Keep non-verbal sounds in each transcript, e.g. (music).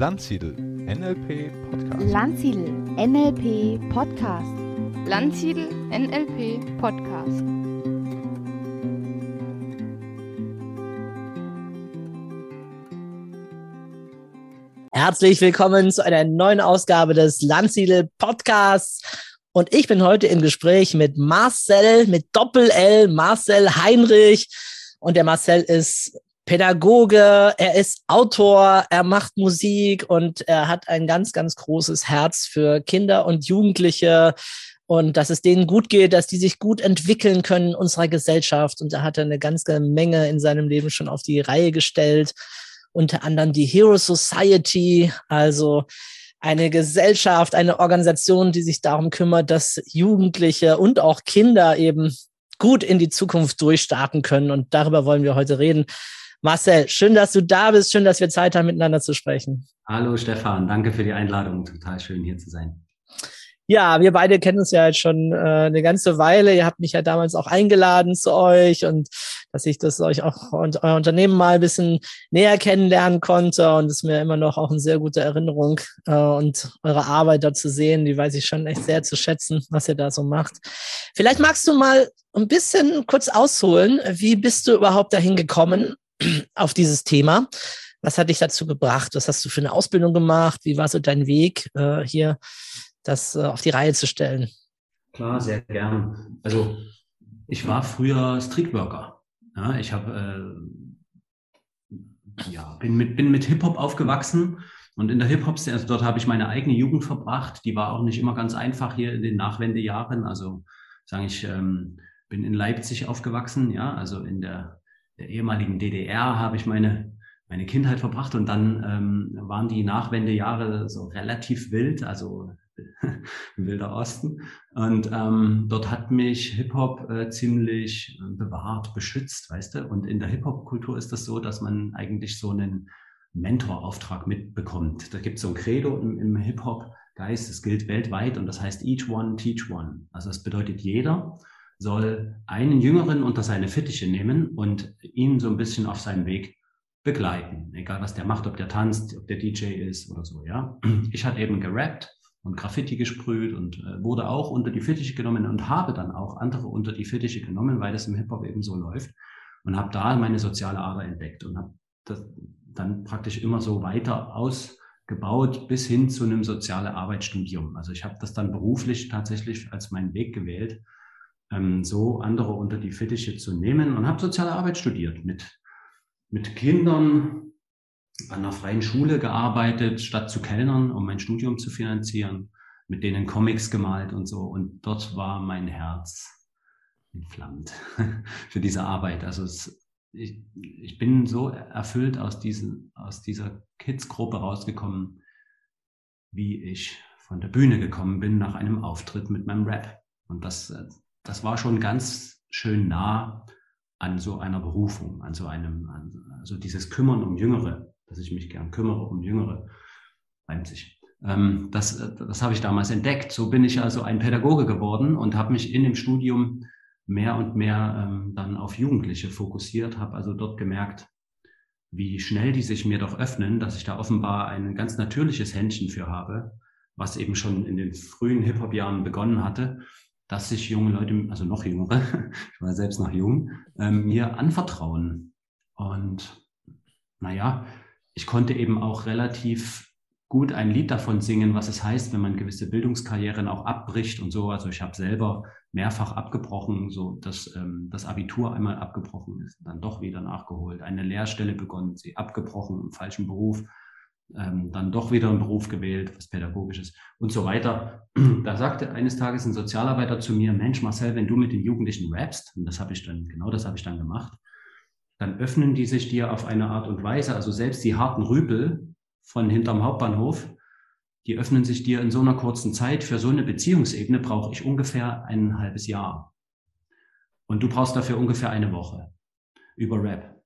Landsiedel NLP Podcast. Landsiedel NLP Podcast. Landsiedel NLP Podcast. Herzlich willkommen zu einer neuen Ausgabe des Landsiedel Podcasts. Und ich bin heute im Gespräch mit Marcel, mit Doppel-L, Marcel Heinrich. Und der Marcel ist Pädagoge, er ist Autor, er macht Musik und er hat ein ganz, ganz großes Herz für Kinder und Jugendliche und dass es denen gut geht, dass die sich gut entwickeln können in unserer Gesellschaft. Und da hat er eine ganze Menge in seinem Leben schon auf die Reihe gestellt. Unter anderem die Hero Society, also eine Gesellschaft, eine Organisation, die sich darum kümmert, dass Jugendliche und auch Kinder eben gut in die Zukunft durchstarten können. Und darüber wollen wir heute reden. Marcel, schön, dass du da bist. Schön, dass wir Zeit haben, miteinander zu sprechen. Hallo Stefan, danke für die Einladung. Total schön hier zu sein. Ja, wir beide kennen uns ja jetzt schon äh, eine ganze Weile. Ihr habt mich ja damals auch eingeladen zu euch und dass ich das euch auch und euer Unternehmen mal ein bisschen näher kennenlernen konnte und es ist mir immer noch auch eine sehr gute Erinnerung äh, und eure Arbeit da zu sehen, die weiß ich schon echt sehr zu schätzen, was ihr da so macht. Vielleicht magst du mal ein bisschen kurz ausholen, wie bist du überhaupt dahin gekommen auf dieses Thema? Was hat dich dazu gebracht? Was hast du für eine Ausbildung gemacht? Wie war so dein Weg äh, hier, das äh, auf die Reihe zu stellen? Klar, sehr gern. Also ich war früher Streetworker. Ja, ich habe äh, ja, bin mit, bin mit Hip-Hop aufgewachsen und in der Hip-Hop, also dort habe ich meine eigene Jugend verbracht. Die war auch nicht immer ganz einfach hier in den Nachwendejahren. Also sage ich, ähm, bin in Leipzig aufgewachsen, ja, also in der der ehemaligen DDR habe ich meine, meine Kindheit verbracht und dann ähm, waren die Nachwendejahre so relativ wild, also (laughs) wilder Osten. Und ähm, dort hat mich Hip-Hop äh, ziemlich äh, bewahrt, beschützt, weißt du. Und in der Hip-Hop-Kultur ist das so, dass man eigentlich so einen Mentorauftrag mitbekommt. Da gibt es so ein Credo im, im Hip-Hop-Geist, das gilt weltweit und das heißt Each One, Teach One. Also das bedeutet jeder soll einen Jüngeren unter seine Fittiche nehmen und ihn so ein bisschen auf seinem Weg begleiten. Egal was der macht, ob der tanzt, ob der DJ ist oder so, ja. Ich hatte eben gerappt und Graffiti gesprüht und äh, wurde auch unter die Fittiche genommen und habe dann auch andere unter die Fittiche genommen, weil das im Hip-Hop eben so läuft und habe da meine soziale Ader entdeckt und habe das dann praktisch immer so weiter ausgebaut bis hin zu einem soziale Arbeitsstudium. Also ich habe das dann beruflich tatsächlich als meinen Weg gewählt ähm, so andere unter die Fittiche zu nehmen und habe soziale Arbeit studiert, mit, mit Kindern an einer freien Schule gearbeitet, statt zu Kellnern, um mein Studium zu finanzieren, mit denen Comics gemalt und so. Und dort war mein Herz entflammt (laughs) für diese Arbeit. Also es, ich, ich bin so erfüllt aus, diesen, aus dieser Kids-Gruppe rausgekommen, wie ich von der Bühne gekommen bin nach einem Auftritt mit meinem Rap. Und das, das war schon ganz schön nah an so einer Berufung, an so einem, an, also dieses Kümmern um Jüngere, dass ich mich gern kümmere um Jüngere, reimt sich. Ähm, das, das habe ich damals entdeckt. So bin ich also ein Pädagoge geworden und habe mich in dem Studium mehr und mehr ähm, dann auf Jugendliche fokussiert, habe also dort gemerkt, wie schnell die sich mir doch öffnen, dass ich da offenbar ein ganz natürliches Händchen für habe, was eben schon in den frühen Hip-Hop-Jahren begonnen hatte dass sich junge Leute, also noch jüngere, (laughs) ich war selbst noch jung, ähm, mir anvertrauen. Und naja, ich konnte eben auch relativ gut ein Lied davon singen, was es heißt, wenn man gewisse Bildungskarrieren auch abbricht und so. Also ich habe selber mehrfach abgebrochen, so dass ähm, das Abitur einmal abgebrochen ist, dann doch wieder nachgeholt, eine Lehrstelle begonnen, sie abgebrochen im falschen Beruf ähm, dann doch wieder einen Beruf gewählt, was pädagogisches und so weiter. (clears throat) Da sagte eines Tages ein Sozialarbeiter zu mir, Mensch Marcel, wenn du mit den Jugendlichen rappst, und das habe ich dann, genau das habe ich dann gemacht, dann öffnen die sich dir auf eine Art und Weise, also selbst die harten Rüpel von hinterm Hauptbahnhof, die öffnen sich dir in so einer kurzen Zeit. Für so eine Beziehungsebene brauche ich ungefähr ein halbes Jahr. Und du brauchst dafür ungefähr eine Woche über Rap.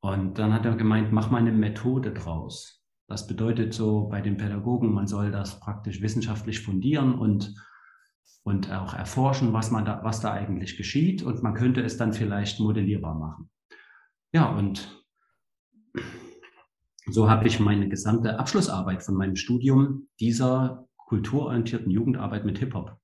Und dann hat er gemeint, mach mal eine Methode draus. Das bedeutet so bei den Pädagogen, man soll das praktisch wissenschaftlich fundieren und, und auch erforschen, was, man da, was da eigentlich geschieht. Und man könnte es dann vielleicht modellierbar machen. Ja, und so habe ich meine gesamte Abschlussarbeit von meinem Studium dieser kulturorientierten Jugendarbeit mit Hip-Hop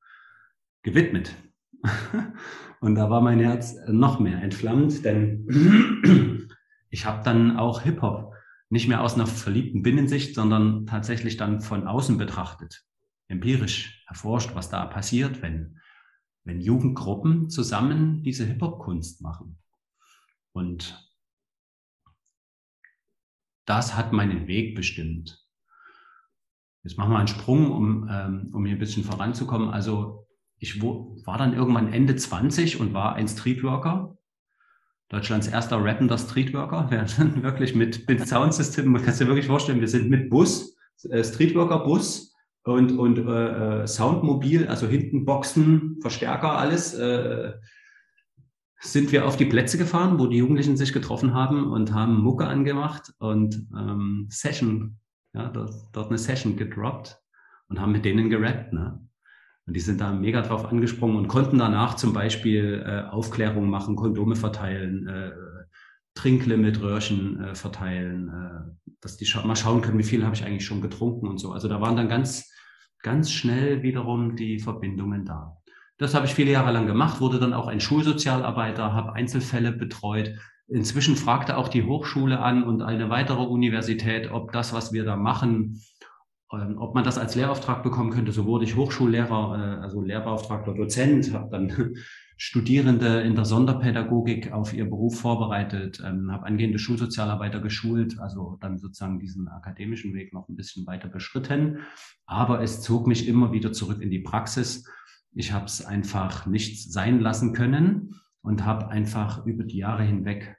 gewidmet. (laughs) Und da war mein Herz noch mehr entflammt, denn (clears throat) ich habe dann auch Hip-Hop nicht mehr aus einer verliebten Binnensicht, sondern tatsächlich dann von außen betrachtet, empirisch erforscht, was da passiert, wenn, wenn Jugendgruppen zusammen diese Hip-Hop-Kunst machen. Und das hat meinen Weg bestimmt. Jetzt machen wir einen Sprung, um, ähm, um hier ein bisschen voranzukommen. Also ich war dann irgendwann Ende 20 und war ein Streetworker. Deutschlands erster rappender Streetworker. Wir sind (laughs) wirklich mit, mit Soundsystem, man kann sich wirklich vorstellen, wir sind mit Bus, äh, Streetworker-Bus und, und äh, äh, Soundmobil, also hinten Boxen, Verstärker, alles, äh, sind wir auf die Plätze gefahren, wo die Jugendlichen sich getroffen haben und haben Mucke angemacht und ähm, Session, ja, dort, dort eine Session gedroppt und haben mit denen gerappt. Ne? Und die sind da mega drauf angesprungen und konnten danach zum Beispiel äh, Aufklärung machen, Kondome verteilen, äh, Trinklimit, Röhrchen äh, verteilen, äh, dass die scha mal schauen können, wie viel habe ich eigentlich schon getrunken und so. Also da waren dann ganz, ganz schnell wiederum die Verbindungen da. Das habe ich viele Jahre lang gemacht, wurde dann auch ein Schulsozialarbeiter, habe Einzelfälle betreut. Inzwischen fragte auch die Hochschule an und eine weitere Universität, ob das, was wir da machen, ob man das als Lehrauftrag bekommen könnte. So wurde ich Hochschullehrer, äh, also Lehrbeauftragter Dozent, habe dann (laughs) Studierende in der Sonderpädagogik auf ihr Beruf vorbereitet, ähm, habe angehende Schulsozialarbeiter geschult, also dann sozusagen diesen akademischen Weg noch ein bisschen weiter beschritten. Aber es zog mich immer wieder zurück in die Praxis ich habe es einfach nicht sein lassen können und habe einfach über die Jahre hinweg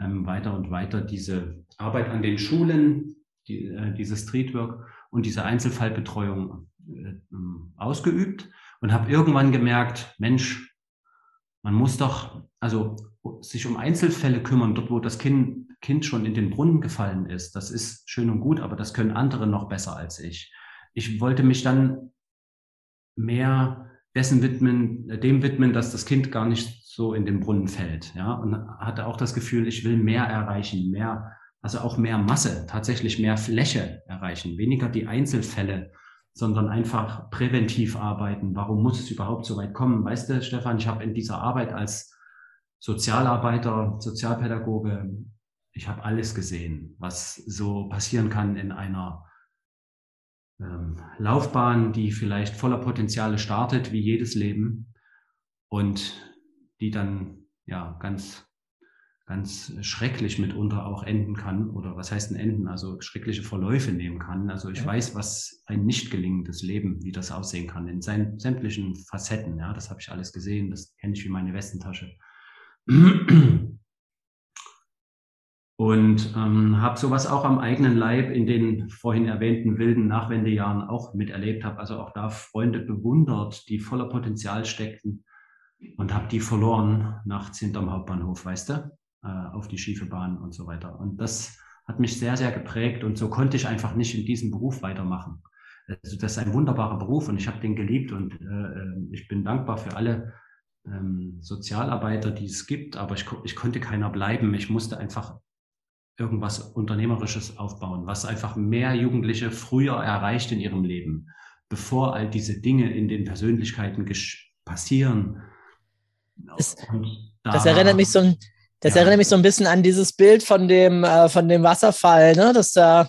ähm, weiter und weiter diese Arbeit an den Schulen, die, äh, diese Streetwork und diese Einzelfallbetreuung äh, ähm, ausgeübt und habe irgendwann gemerkt, Mensch, man muss doch also sich um Einzelfälle kümmern, dort wo das Kind, kind schon in den Brunnen gefallen ist. Das ist schön und gut, aber das können andere noch besser als ich. Ich wollte mich dann mehr dessen widmen, dem widmen, dass das Kind gar nicht so in den Brunnen fällt. Ja, und hatte auch das Gefühl, ich will mehr erreichen, mehr, also auch mehr Masse, tatsächlich mehr Fläche erreichen, weniger die Einzelfälle, sondern einfach präventiv arbeiten. Warum muss es überhaupt so weit kommen? Weißt du, Stefan, ich habe in dieser Arbeit als Sozialarbeiter, Sozialpädagoge, ich habe alles gesehen, was so passieren kann in einer ähm, Laufbahn, die vielleicht voller Potenziale startet, wie jedes Leben und die dann ja ganz ganz schrecklich mitunter auch enden kann oder was heißt denn enden, also schreckliche Verläufe nehmen kann. Also ich ja. weiß, was ein nicht gelingendes Leben, wie das aussehen kann, in seinen sämtlichen Facetten. Ja, das habe ich alles gesehen, das kenne ich wie meine Westentasche und ähm, habe sowas auch am eigenen Leib in den vorhin erwähnten wilden Nachwendejahren auch miterlebt, habe also auch da Freunde bewundert, die voller Potenzial steckten und habe die verloren nachts hinterm Hauptbahnhof, weißt du, äh, auf die schiefe Bahn und so weiter. Und das hat mich sehr, sehr geprägt und so konnte ich einfach nicht in diesem Beruf weitermachen. Also das ist ein wunderbarer Beruf und ich habe den geliebt und äh, äh, ich bin dankbar für alle ähm, Sozialarbeiter, die es gibt, aber ich, ich konnte keiner bleiben. Ich musste einfach irgendwas Unternehmerisches aufbauen, was einfach mehr Jugendliche früher erreicht in ihrem Leben, bevor all diese Dinge in den Persönlichkeiten passieren. Das, da, das erinnert mich so ein, das ja. erinnert mich so ein bisschen an dieses Bild von dem, äh, von dem Wasserfall, ne? dass da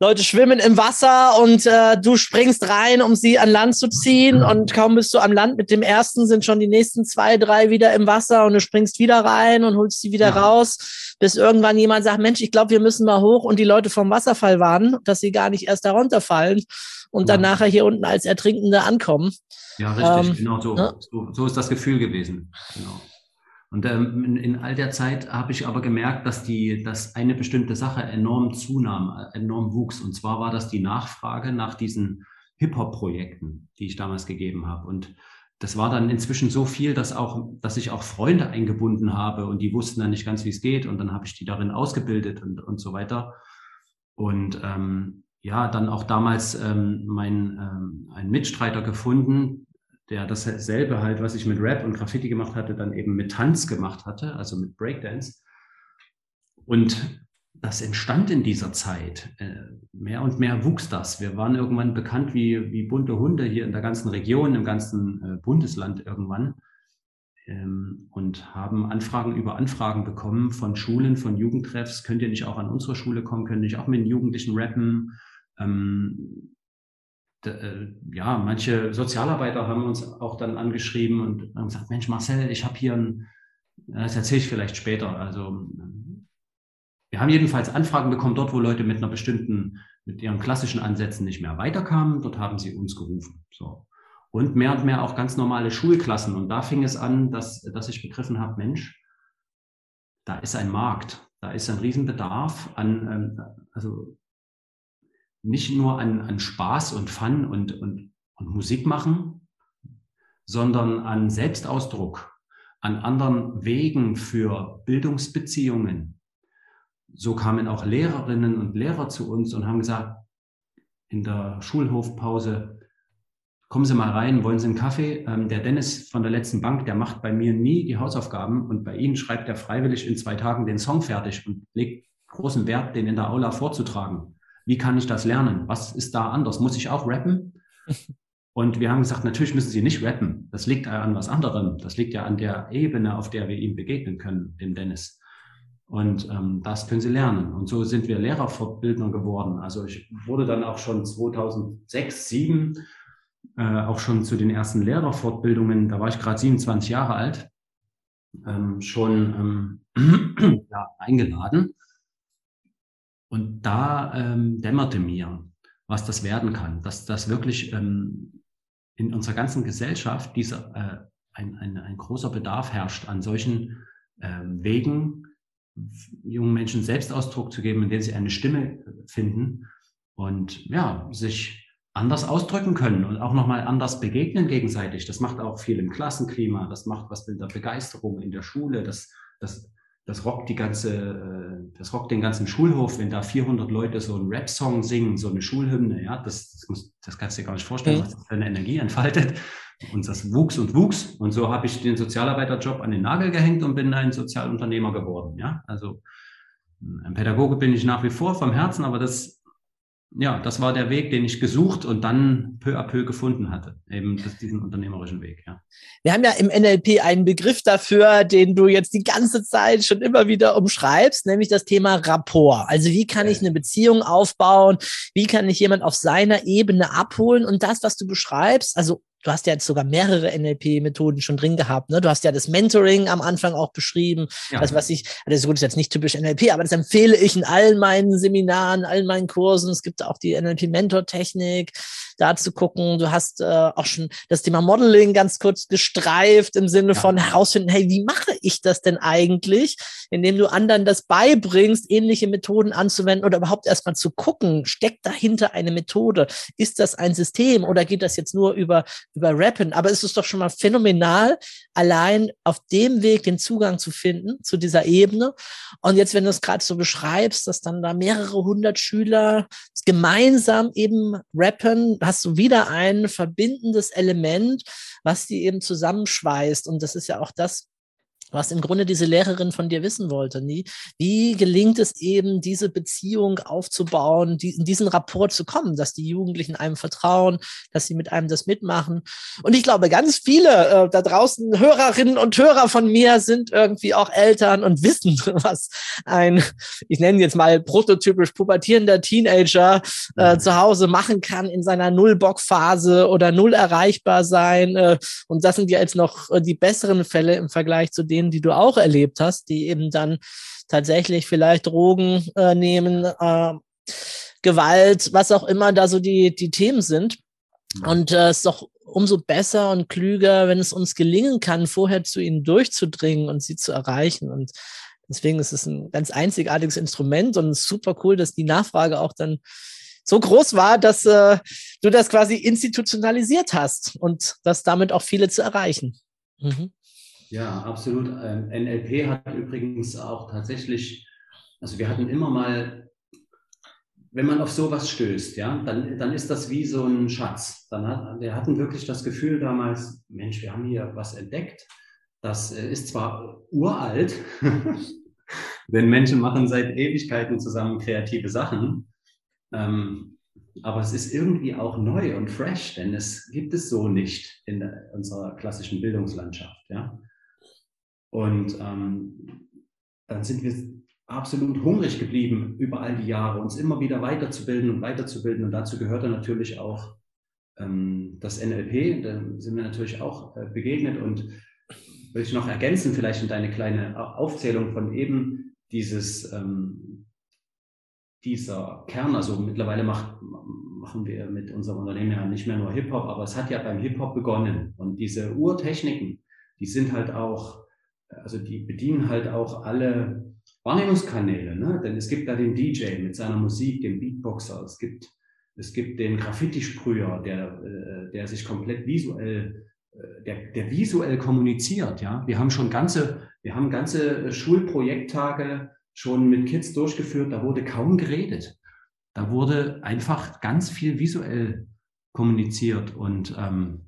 Leute schwimmen im Wasser und äh, du springst rein, um sie an Land zu ziehen. Und kaum bist du am Land mit dem ersten, sind schon die nächsten zwei, drei wieder im Wasser und du springst wieder rein und holst sie wieder ja. raus, bis irgendwann jemand sagt, Mensch, ich glaube, wir müssen mal hoch und die Leute vom Wasserfall warnen, dass sie gar nicht erst darunter fallen und ja. dann nachher hier unten als Ertrinkende ankommen. Ja, richtig, ähm, genau so. Ne? so. So ist das Gefühl gewesen. Genau. Und ähm, in, in, all der Zeit habe ich aber gemerkt, dass die, dass eine bestimmte Sache enorm zunahm, enorm wuchs. Und zwar war das die Nachfrage nach diesen Hip-Hop-Projekten, die ich damals gegeben habe. Und das war dann inzwischen so viel, dass auch, dass ich auch Freunde eingebunden habe und die wussten dann nicht ganz, wie es geht. Und dann habe ich die darin ausgebildet und, und so weiter. Und ähm, ja, dann auch damals ähm, mein ähm, einen Mitstreiter gefunden, der dasselbe halt, was ich mit Rap und Graffiti gemacht hatte, dann eben mit Tanz gemacht hatte, also mit Breakdance. Und das entstand in dieser Zeit. Äh, mehr und mehr wuchs das. Wir waren irgendwann bekannt wie, wie bunte Hunde hier in der ganzen Region, im ganzen äh, Bundesland irgendwann. Ähm, und haben Anfragen über Anfragen bekommen von Schulen, von Jugendtreffs. Könnt ihr nicht auch an unsere Schule kommen? Könnt ihr nicht auch mit den Jugendlichen rappen? Ähm, äh, ja, manche Sozialarbeiter haben uns auch dann angeschrieben und haben gesagt, Mensch, Marcel, ich habe hier ein, das erzähle ich vielleicht später. Also wir haben jedenfalls Anfragen bekommen, dort, wo Leute mit einer bestimmten, mit ihren klassischen Ansätzen nicht mehr weiterkamen, dort haben sie uns gerufen. So. Und mehr und mehr auch ganz normale Schulklassen. Und da fing es an, dass, dass ich begriffen habe, Mensch, da ist ein Markt, da ist ein Riesenbedarf an, ähm, also nicht nur an, an Spaß und Fun und, und, und Musik machen, sondern an Selbstausdruck, an anderen Wegen für Bildungsbeziehungen. So kamen auch Lehrerinnen und Lehrer zu uns und haben gesagt, in der Schulhofpause, kommen Sie mal rein, wollen Sie einen Kaffee? Ähm, der Dennis von der letzten Bank, der macht bei mir nie die Hausaufgaben und bei Ihnen schreibt er freiwillig in zwei Tagen den Song fertig und legt großen Wert, den in der Aula vorzutragen. Wie kann ich das lernen? Was ist da anders? Muss ich auch rappen? (laughs) Und wir haben gesagt, natürlich müssen Sie nicht rappen. Das liegt an was anderem. Das liegt ja an der Ebene, auf der wir ihm begegnen können, dem Dennis. Und ähm, das können Sie lernen. Und so sind wir Lehrerverbildner geworden. Also ich wurde dann auch schon 2006, 2007 äh, auch schon zu den ersten Lehrerfortbildungen, da war ich gerade 27 Jahre alt, ähm, schon ähm, (clears throat) ja, eingeladen. Und da ähm, dämmerte mir, was das werden kann, dass das wirklich ähm, in unserer ganzen Gesellschaft dieser, äh, ein, ein, ein großer Bedarf herrscht an solchen ähm, Wegen, jungen Menschen Selbstausdruck zu geben, in denen sie eine Stimme finden und ja, sich anders ausdrücken können und auch nochmal anders begegnen gegenseitig. Das macht auch viel im Klassenklima, das macht was mit der Begeisterung in der Schule, das, das das rockt die ganze, äh, das rockt den ganzen Schulhof, wenn da 400 Leute so einen Rap-Song singen, so eine Schulhymne, ja, das, das, muss, das kannst du dir gar nicht vorstellen, was das für eine Energie entfaltet. Und das wuchs und wuchs. Und so habe ich den Sozialarbeiterjob an den Nagel gehängt und bin ein Sozialunternehmer geworden, ja. Also, ein Pädagoge bin ich nach wie vor vom Herzen, aber das ja, das war der Weg, den ich gesucht und dann peu à peu gefunden hatte. Eben das, diesen unternehmerischen Weg, ja. Wir haben ja im NLP einen Begriff dafür, den du jetzt die ganze Zeit schon immer wieder umschreibst, nämlich das Thema Rapport. Also wie kann ich eine Beziehung aufbauen? Wie kann ich jemand auf seiner Ebene abholen? Und das, was du beschreibst, also du hast ja jetzt sogar mehrere NLP-Methoden schon drin gehabt. Ne? Du hast ja das Mentoring am Anfang auch beschrieben. Ja. Das, was ich, das ist gut, ist jetzt nicht typisch NLP, aber das empfehle ich in allen meinen Seminaren, allen meinen Kursen. Es gibt auch die NLP-Mentor-Technik, da zu gucken. Du hast äh, auch schon das Thema Modeling ganz kurz gestreift im Sinne ja. von herausfinden, hey, wie mache ich das denn eigentlich? Indem du anderen das beibringst, ähnliche Methoden anzuwenden oder überhaupt erstmal zu gucken, steckt dahinter eine Methode? Ist das ein System oder geht das jetzt nur über über Rappen. Aber es ist doch schon mal phänomenal, allein auf dem Weg den Zugang zu finden zu dieser Ebene. Und jetzt, wenn du es gerade so beschreibst, dass dann da mehrere hundert Schüler gemeinsam eben rappen, hast du wieder ein verbindendes Element, was die eben zusammenschweißt. Und das ist ja auch das, was im Grunde diese Lehrerin von dir wissen wollte. Nie. Wie gelingt es eben, diese Beziehung aufzubauen, die, in diesen Rapport zu kommen, dass die Jugendlichen einem vertrauen, dass sie mit einem das mitmachen. Und ich glaube, ganz viele äh, da draußen Hörerinnen und Hörer von mir sind irgendwie auch Eltern und wissen, (laughs) was ein, ich nenne jetzt mal prototypisch pubertierender Teenager äh, mhm. zu Hause machen kann in seiner Null-Bock-Phase oder null erreichbar sein. Äh, und das sind ja jetzt noch äh, die besseren Fälle im Vergleich zu denen, die du auch erlebt hast, die eben dann tatsächlich vielleicht Drogen äh, nehmen, äh, Gewalt, was auch immer da so die, die Themen sind. Und äh, es ist doch umso besser und klüger, wenn es uns gelingen kann, vorher zu ihnen durchzudringen und sie zu erreichen. Und deswegen ist es ein ganz einzigartiges Instrument und super cool, dass die Nachfrage auch dann so groß war, dass äh, du das quasi institutionalisiert hast und das damit auch viele zu erreichen. Mhm. Ja, absolut. Ähm, NLP hat übrigens auch tatsächlich, also wir hatten immer mal, wenn man auf sowas stößt, ja, dann, dann ist das wie so ein Schatz. Dann hat, wir hatten wirklich das Gefühl damals, Mensch, wir haben hier was entdeckt. Das äh, ist zwar uralt, (laughs) denn Menschen machen seit Ewigkeiten zusammen kreative Sachen. Ähm, aber es ist irgendwie auch neu und fresh, denn es gibt es so nicht in unserer klassischen Bildungslandschaft. Ja? Und ähm, dann sind wir absolut hungrig geblieben über all die Jahre, uns immer wieder weiterzubilden und weiterzubilden. Und dazu gehörte natürlich auch ähm, das NLP. Da sind wir natürlich auch äh, begegnet. Und will ich noch ergänzen, vielleicht in deine kleine Aufzählung von eben dieses, ähm, dieser Kern. Also mittlerweile macht, machen wir mit unserem Unternehmen ja nicht mehr nur Hip-Hop, aber es hat ja beim Hip-Hop begonnen. Und diese Urtechniken, die sind halt auch, also die bedienen halt auch alle Wahrnehmungskanäle, ne? denn es gibt da den DJ mit seiner Musik, den Beatboxer, es gibt, es gibt den Graffiti-Sprüher, der, äh, der sich komplett visuell, äh, der, der visuell kommuniziert. Ja? Wir haben schon ganze, wir haben ganze Schulprojekttage schon mit Kids durchgeführt, da wurde kaum geredet. Da wurde einfach ganz viel visuell kommuniziert und ähm,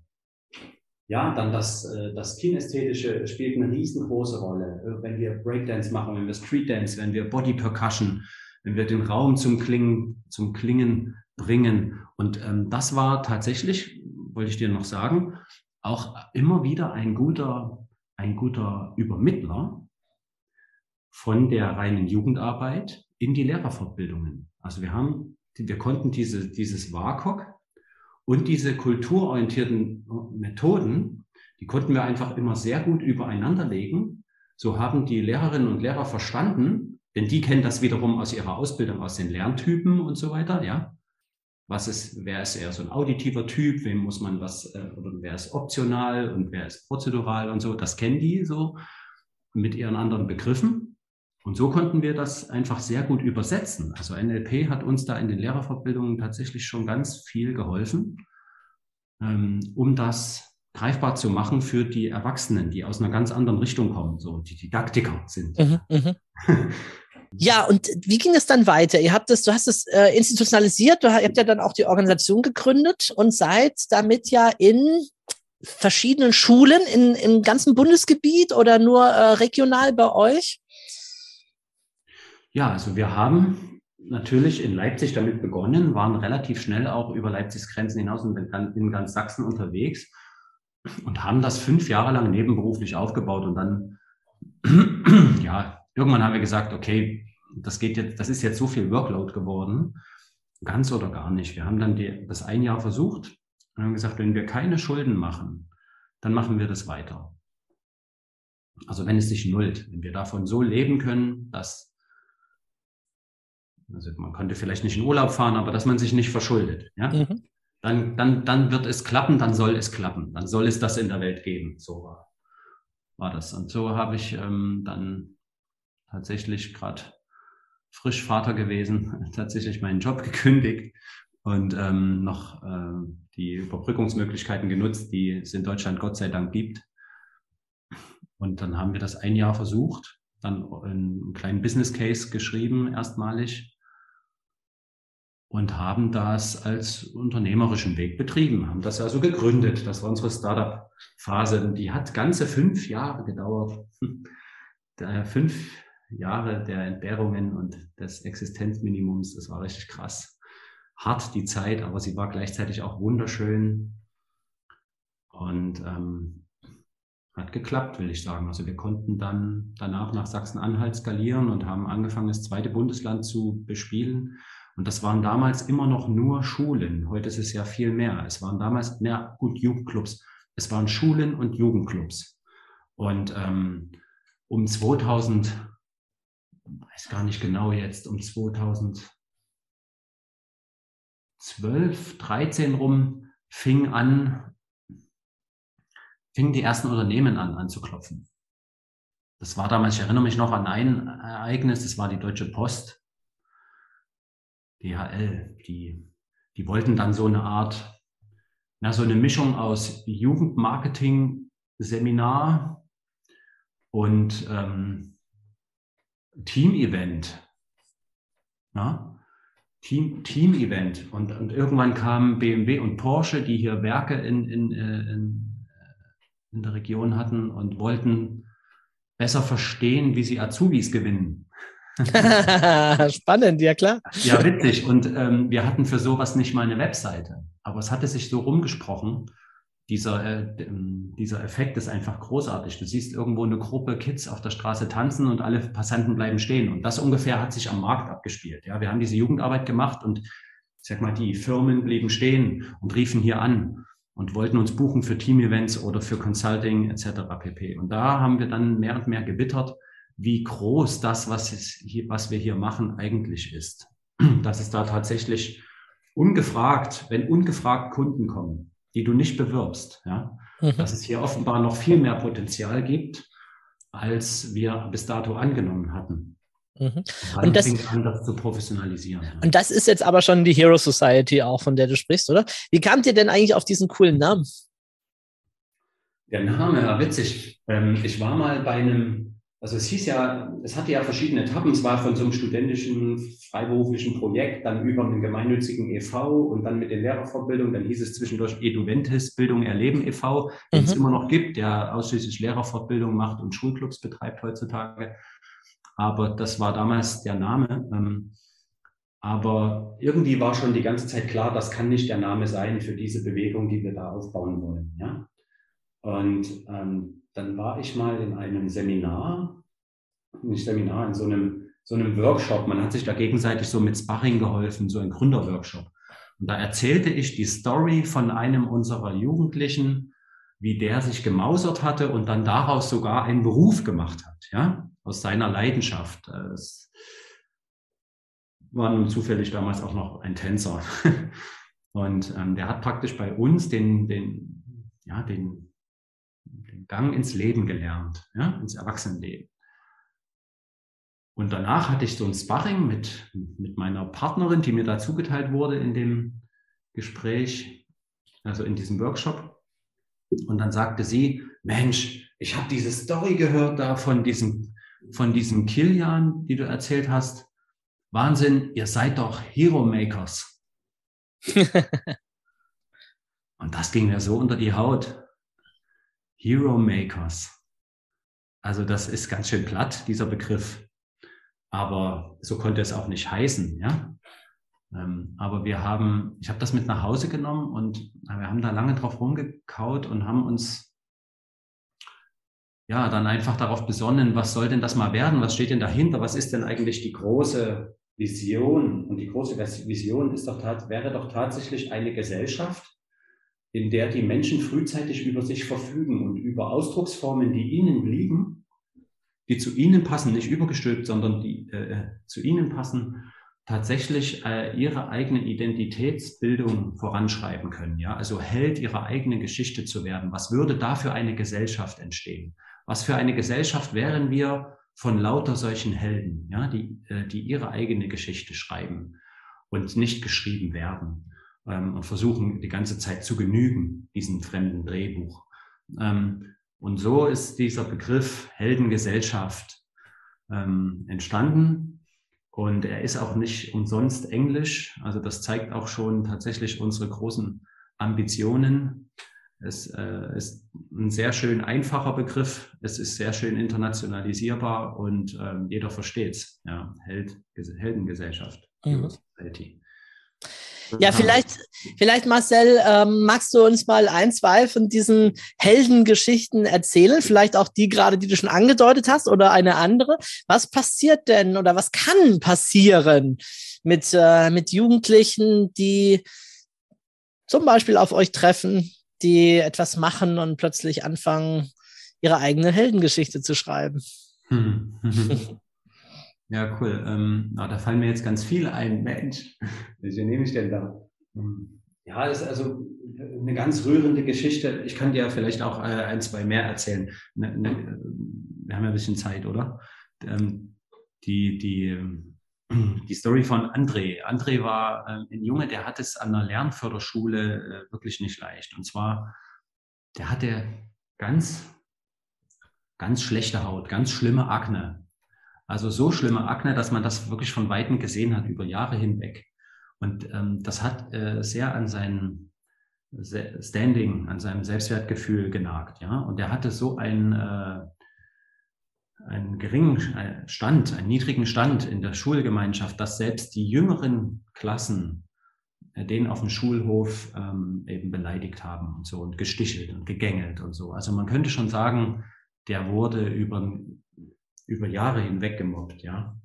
ja, dann das, äh, das Kinästhetische spielt eine riesengroße Rolle. Äh, wenn wir Breakdance machen, wenn wir Streetdance, wenn wir Body Percussion, wenn wir den Raum zum Klingen, zum Klingen bringen. Und ähm, das war tatsächlich, wollte ich dir noch sagen, auch immer wieder ein guter, ein guter Übermittler von der reinen Jugendarbeit in die Lehrerfortbildungen. Also wir haben, wir konnten diese, dieses WAKOK, und diese kulturorientierten Methoden, die konnten wir einfach immer sehr gut übereinander legen. So haben die Lehrerinnen und Lehrer verstanden, denn die kennen das wiederum aus ihrer Ausbildung, aus den Lerntypen und so weiter, ja. Was ist, wer ist eher so ein auditiver Typ, wem muss man was, äh, oder wer ist optional und wer ist prozedural und so, das kennen die so mit ihren anderen Begriffen. Und so konnten wir das einfach sehr gut übersetzen. Also NLP hat uns da in den Lehrerfortbildungen tatsächlich schon ganz viel geholfen, ähm, um das greifbar zu machen für die Erwachsenen, die aus einer ganz anderen Richtung kommen, so die Didaktiker sind. Mhm, mh. (laughs) Ja, und wie ging es dann weiter? Ihr habt es, du hast es äh, institutionalisiert, du, ihr habt ja dann auch die Organisation gegründet und seid damit ja in verschiedenen Schulen in, im ganzen Bundesgebiet oder nur äh, regional bei euch? Ja, also wir haben natürlich in Leipzig damit begonnen, waren relativ schnell auch über Leipzigs Grenzen hinaus und in ganz Sachsen unterwegs und haben das fünf Jahre lang nebenberuflich aufgebaut und dann, (clears throat) ja, irgendwann haben wir gesagt, okay, das geht jetzt, das ist jetzt so viel Workload geworden, ganz oder gar nicht. Wir haben dann die, das ein Jahr versucht und haben gesagt, wenn wir keine Schulden machen, dann machen wir das weiter. Also wenn es sich nullt, wenn wir davon so leben können, dass also man konnte vielleicht nicht in Urlaub fahren, aber dass man sich nicht verschuldet. Ja? Mhm. Dann, dann, dann wird es klappen, dann soll es klappen, dann soll es das in der Welt geben. So war, war das. Und so habe ich ähm, dann tatsächlich gerade frisch Vater gewesen, (laughs) tatsächlich meinen Job gekündigt und ähm, noch äh, die Überbrückungsmöglichkeiten genutzt, die es in Deutschland Gott sei Dank gibt. Und dann haben wir das ein Jahr versucht, dann einen kleinen Business Case geschrieben, erstmalig und haben das als unternehmerischen Weg betrieben, haben das also gegründet. Das war unsere Startup-Phase. Die hat ganze fünf Jahre gedauert. (laughs) fünf Jahre der Entbehrungen und des Existenzminimums. Das war richtig krass. Hart die Zeit, aber sie war gleichzeitig auch wunderschön und ähm, hat geklappt, will ich sagen. Also wir konnten dann danach nach Sachsen-Anhalt skalieren und haben angefangen, das zweite Bundesland zu bespielen und das waren damals immer noch nur Schulen. Heute ist es ja viel mehr. Es waren damals, na gut, Jugendclubs. Es waren Schulen und Jugendclubs. Und ähm, um 2000, weiß gar nicht genau jetzt, um 2012, 13 rum, fing an, fingen die ersten Unternehmen an, anzuklopfen. Das war damals, ich erinnere mich noch an ein Ereignis, das war die Deutsche Post. DHL, die, die wollten dann so eine Art, na, so eine Mischung aus Jugendmarketing, Seminar und ähm, Team-Event. Ja? Team, Team-Event. Und, und irgendwann kamen BMW und Porsche, die hier Werke in, in, äh, in, in der Region hatten und wollten besser verstehen, wie sie Azubis gewinnen. (laughs) Spannend, ja klar. Ja, witzig. Und ähm, wir hatten für sowas nicht mal eine Webseite. Aber es hatte sich so rumgesprochen. Dieser, äh, ähm, dieser Effekt ist einfach großartig. Du siehst irgendwo eine Gruppe Kids auf der Straße tanzen und alle Passanten bleiben stehen. Und das ungefähr hat sich am Markt abgespielt. Ja, wir haben diese Jugendarbeit gemacht und ich sag mal, die Firmen blieben stehen und riefen hier an und wollten uns buchen für Team-Events oder für Consulting etc. pp. Und da haben wir dann mehr und mehr gewittert, wie groß das, was, hier, was wir hier machen, eigentlich ist. (clears throat) Dass es da tatsächlich ungefragt, wenn ungefragt Kunden kommen, die du nicht bewirbst, ja, mhm. dass es hier offenbar noch viel mehr Potenzial gibt, als wir bis dato angenommen hatten. Mhm. Und das an, das zu professionalisieren. Und das ist jetzt aber schon die Hero Society auch, von der du sprichst, oder? Wie kamt ihr denn eigentlich auf diesen coolen Namen? Der Name, ja, witzig. Ähm, ich war mal bei einem also es hieß ja, es hatte ja verschiedene Etappen. Es war von so einem studentischen, freiberuflichen Projekt, dann über einen gemeinnützigen e.V. und dann mit den Lehrerfortbildungen. Dann hieß es zwischendurch Eduventis Bildung Erleben e.V., den mhm. es immer noch gibt, der ausschließlich Lehrerfortbildung macht und Schulclubs betreibt heutzutage. Aber das war damals der Name. Ähm, aber irgendwie war schon die ganze Zeit klar, das kann nicht der Name sein für diese Bewegung, die wir da aufbauen wollen. Ja? Und ähm, dann war ich mal in einem Seminar, nicht Seminar, in so einem, so einem Workshop. Man hat sich da gegenseitig so mit Sparring geholfen, so ein Gründerworkshop. Und da erzählte ich die Story von einem unserer Jugendlichen, wie der sich gemausert hatte und dann daraus sogar einen Beruf gemacht hat, ja, aus seiner Leidenschaft. Es war nun zufällig damals auch noch ein Tänzer. (laughs) Und ähm, der hat praktisch bei uns den, den, ja, den Gang ins Leben gelernt, ja, ins Erwachsenenleben. Und danach hatte ich so ein Sparring mit, mit meiner Partnerin, die mir da zugeteilt wurde in dem Gespräch, also in diesem Workshop. Und dann sagte sie, Mensch, ich habe diese Story gehört da von diesem, von diesem Kilian, die du erzählt hast. Wahnsinn, ihr seid doch Hero Makers. (laughs) Und das ging mir so unter die Haut. Hero Makers. Also das ist ganz schön platt, dieser Begriff. Aber so konnte es auch nicht heißen, ja. Ähm, aber wir haben, ich habe das mit nach Hause genommen und wir haben da lange drauf rumgekaut und haben uns ja dann einfach darauf besonnen, was soll denn das mal werden? Was steht denn dahinter? Was ist denn eigentlich die große Vision? Und die große Vision ist doch, wäre doch tatsächlich eine Gesellschaft, in der die Menschen frühzeitig über sich verfügen und über Ausdrucksformen, die ihnen liegen, die zu ihnen passen, nicht übergestülpt, sondern die äh, zu ihnen passen, tatsächlich äh, ihre eigene Identitätsbildung voranschreiben können. Ja, also Held ihrer eigenen Geschichte zu werden. Was würde da für eine Gesellschaft entstehen? Was für eine Gesellschaft wären wir von lauter solchen Helden, ja, die, äh, die ihre eigene Geschichte schreiben und nicht geschrieben werden? Ähm, und versuchen die ganze Zeit zu genügen, diesem fremden Drehbuch. Ähm, und so ist dieser Begriff Heldengesellschaft ähm, entstanden. Und er ist auch nicht umsonst Englisch. Also das zeigt auch schon tatsächlich unsere großen Ambitionen. Es äh, ist ein sehr schön einfacher Begriff. Es ist sehr schön internationalisierbar und ähm, jeder versteht es. Ja, Held, Heldengesellschaft. Mhm. Ja, vielleicht, vielleicht Marcel, ähm, magst du uns mal ein, zwei von diesen Heldengeschichten erzählen? Vielleicht auch die gerade, die du schon angedeutet hast oder eine andere. Was passiert denn oder was kann passieren mit, äh, mit Jugendlichen, die zum Beispiel auf euch treffen, die etwas machen und plötzlich anfangen, ihre eigene Heldengeschichte zu schreiben? Hm. (laughs) Ja, cool. Ähm, na, da fallen mir jetzt ganz viele ein. Mensch, (laughs) welche nehme ich denn da? Hm. Ja, das ist also eine ganz rührende Geschichte. Ich kann dir vielleicht auch äh, ein, zwei mehr erzählen. Ne, ne, wir haben ja ein bisschen Zeit, oder? Ähm, die, die, die Story von André. André war äh, ein Junge, der hat es an der Lernförderschule äh, wirklich nicht leicht. Und zwar, der hatte ganz, ganz schlechte Haut, ganz schlimme Akne. Also so schlimme Akne, dass man das wirklich von Weitem gesehen hat über Jahre hinweg. Und ähm, das hat äh, sehr an seinem Standing, an seinem Selbstwertgefühl genagt. Ja? Und er hatte so ein, äh, ein einen geringen äh, Stand, einen niedrigen Stand in der Schulgemeinschaft, dass selbst die jüngeren Klassen äh, den auf dem Schulhof ähm, eben beleidigt haben und so und gestichelt und gegängelt und so. Also man könnte schon sagen, der wurde über, über Jahre hinweg gemobbt, ja.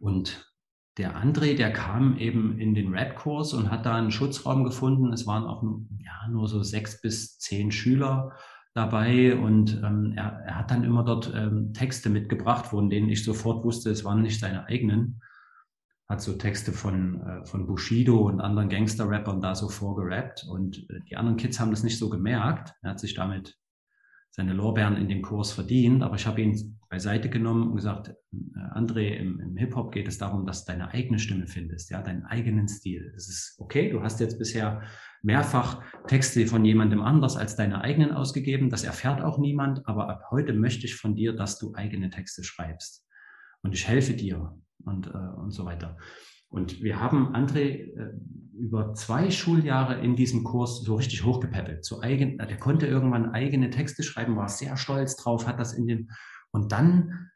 Und der André, der kam eben in den Rap-Kurs und hat da einen Schutzraum gefunden. Es waren auch ja, nur so sechs bis zehn Schüler dabei und ähm, er, er, hat dann immer dort ähm, Texte mitgebracht, von denen ich sofort wusste, es waren nicht seine eigenen. Hat so Texte von, äh, von Bushido und anderen Gangster-Rappern da so vorgerappt und äh, die anderen Kids haben das nicht so gemerkt. Er hat sich damit seine Lorbeeren in dem Kurs verdient, aber ich habe ihn beiseite genommen und gesagt, äh, André, im, im Hip-Hop geht es darum, dass du deine eigene Stimme findest, ja, deinen eigenen Stil. Es ist okay, du hast jetzt bisher mehrfach Texte von jemandem anders als deine eigenen ausgegeben, das erfährt auch niemand, aber ab heute möchte ich von dir, dass du eigene Texte schreibst. Und ich helfe dir und, äh, und so weiter. Und wir haben André äh, über zwei Schuljahre in diesem Kurs so richtig hochgepäppelt. So eigen, der konnte irgendwann eigene Texte schreiben, war sehr stolz drauf, hat das in den, und dann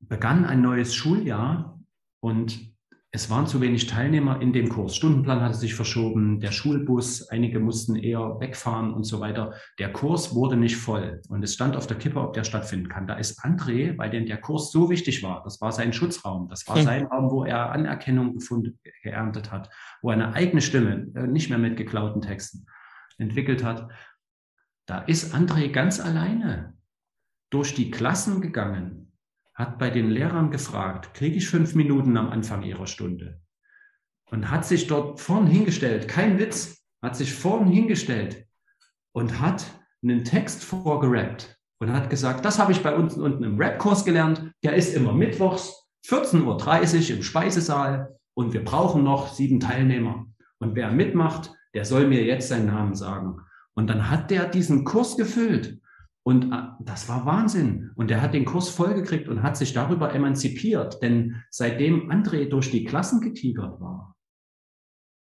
begann ein neues Schuljahr und es waren zu wenig Teilnehmer in dem Kurs. Stundenplan hatte sich verschoben, der Schulbus, einige mussten eher wegfahren und so weiter. Der Kurs wurde nicht voll und es stand auf der Kippe, ob der stattfinden kann. Da ist André, weil denn der Kurs so wichtig war, das war sein Schutzraum, das war hm. sein Raum, wo er Anerkennung gefunden, geerntet hat, wo er eine eigene Stimme, äh, nicht mehr mit geklauten Texten, entwickelt hat. Da ist André ganz alleine durch die Klassen gegangen hat bei den Lehrern gefragt, kriege ich fünf Minuten am Anfang ihrer Stunde? Und hat sich dort vorn hingestellt, kein Witz, hat sich vorn hingestellt und hat einen Text vorgerappt und hat gesagt, das habe ich bei uns unten im Rap-Kurs gelernt, der ist immer mittwochs, 14.30 Uhr im Speisesaal und wir brauchen noch sieben Teilnehmer. Und wer mitmacht, der soll mir jetzt seinen Namen sagen. Und dann hat der diesen Kurs gefüllt und äh, das war Wahnsinn. Und er hat den Kurs vollgekriegt und hat sich darüber emanzipiert. Denn seitdem André durch die Klassen getigert war,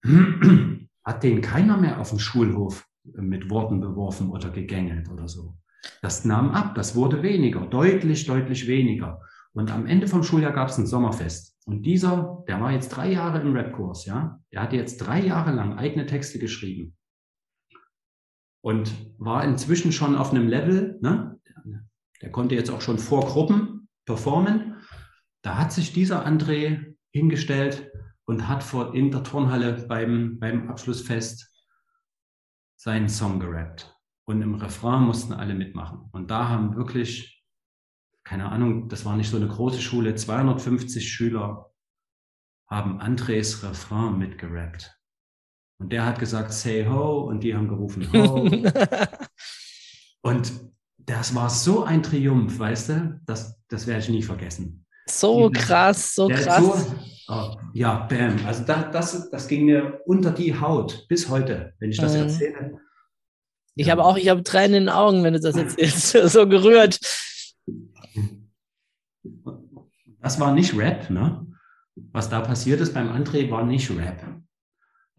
(clears throat) hat den keiner mehr auf dem Schulhof mit Worten beworfen oder gegängelt oder so. Das nahm ab, das wurde weniger, deutlich, deutlich weniger. Und am Ende vom Schuljahr gab es ein Sommerfest. Und dieser, der war jetzt drei Jahre im Rap-Kurs, ja. Der hat jetzt drei Jahre lang eigene Texte geschrieben und war inzwischen schon auf einem Level, ne? der konnte jetzt auch schon vor Gruppen performen. Da hat sich dieser André hingestellt und hat vor in der Turnhalle beim, beim Abschlussfest seinen Song gerappt. Und im Refrain mussten alle mitmachen. Und da haben wirklich, keine Ahnung, das war nicht so eine große Schule, 250 Schüler haben Andres Refrain mitgerappt. Und der hat gesagt, say ho, und die haben gerufen ho. (laughs) und das war so ein Triumph, weißt du, das, das werde ich nie vergessen. So krass, so krass. So, oh, ja, bam. Also das, das, das ging mir unter die Haut bis heute, wenn ich das mhm. erzähle. Ich ja. habe auch, ich habe Tränen in den Augen, wenn du das erzählst, (laughs) so gerührt. Das war nicht Rap, ne? Was da passiert ist beim André, war nicht Rap.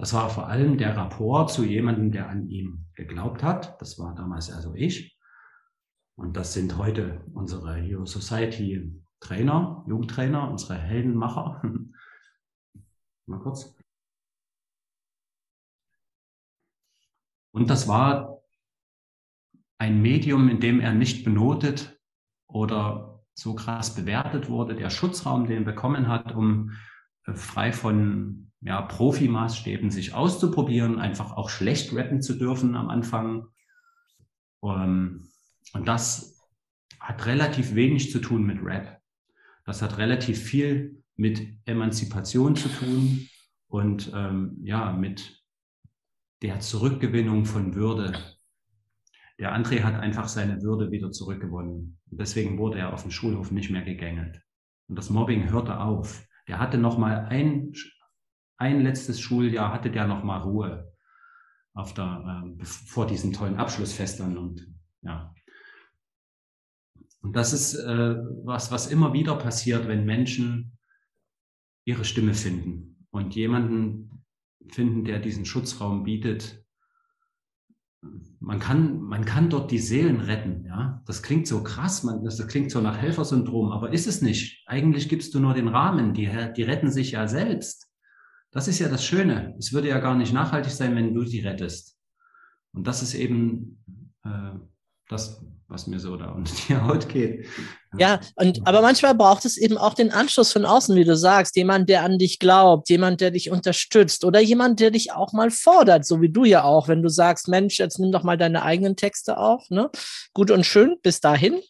Das war vor allem der Rapport zu jemandem, der an ihm geglaubt hat. Das war damals also ich. Und das sind heute unsere Hero Society Trainer, Jugendtrainer, unsere Heldenmacher. (laughs) Mal kurz. Und das war ein Medium, in dem er nicht benotet oder so krass bewertet wurde. Der Schutzraum, den er bekommen hat, um frei von ja, Profi-Maßstäben sich auszuprobieren, einfach auch schlecht rappen zu dürfen am Anfang. Ähm, und das hat relativ wenig zu tun mit Rap. Das hat relativ viel mit Emanzipation zu tun und ähm, ja, mit der Zurückgewinnung von Würde. Der André hat einfach seine Würde wieder zurückgewonnen. Und deswegen wurde er auf dem Schulhof nicht mehr gegängelt. Und das Mobbing hörte auf. Der hatte noch mal ein ein letztes Schuljahr hatte der noch mal Ruhe auf der, äh, vor diesen tollen Abschlussfestern und ja. Und das ist äh, was, was immer wieder passiert, wenn Menschen ihre Stimme finden und jemanden finden, der diesen Schutzraum bietet, man kann, man kann dort die Seelen retten. Ja? Das klingt so krass, man, das, das klingt so nach Helfersyndrom, aber ist es nicht. Eigentlich gibst du nur den Rahmen, die, die retten sich ja selbst. Das ist ja das Schöne. Es würde ja gar nicht nachhaltig sein, wenn du sie rettest. Und das ist eben äh, das, was mir so da (laughs) unter die Haut geht. Ja, und aber manchmal braucht es eben auch den Anschluss von außen, wie du sagst, jemand, der an dich glaubt, jemand, der dich unterstützt oder jemand, der dich auch mal fordert, so wie du ja auch, wenn du sagst, Mensch, jetzt nimm doch mal deine eigenen Texte auf, ne? Gut und schön bis dahin.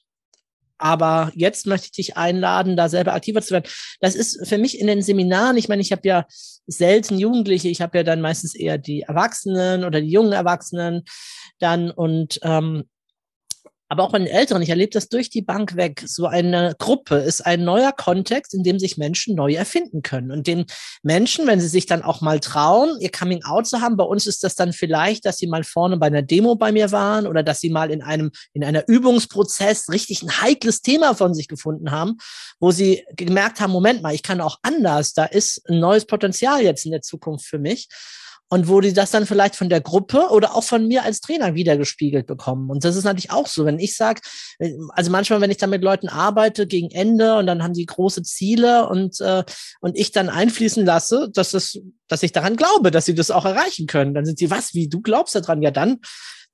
Aber jetzt möchte ich dich einladen, da selber aktiver zu werden. Das ist für mich in den Seminaren, ich meine, ich habe ja selten Jugendliche, ich habe ja dann meistens eher die Erwachsenen oder die jungen Erwachsenen dann und ähm, aber auch bei den Älteren, ich erlebe das durch die Bank weg. So eine Gruppe ist ein neuer Kontext, in dem sich Menschen neu erfinden können. Und den Menschen, wenn sie sich dann auch mal trauen, ihr Coming Out zu haben, bei uns ist das dann vielleicht, dass sie mal vorne bei einer Demo bei mir waren oder dass sie mal in einem, in einer Übungsprozess richtig ein heikles Thema von sich gefunden haben, wo sie gemerkt haben, Moment mal, ich kann auch anders. Da ist ein neues Potenzial jetzt in der Zukunft für mich und wo die das dann vielleicht von der Gruppe oder auch von mir als Trainer wiedergespiegelt bekommen. Und das ist natürlich auch so, wenn ich sage, also manchmal, wenn ich dann mit Leuten arbeite gegen Ende und dann haben die große Ziele und, äh, und ich dann einfließen lasse, dass, das, dass ich daran glaube, dass sie das auch erreichen können, dann sind sie, was, wie, du glaubst daran? Ja, dann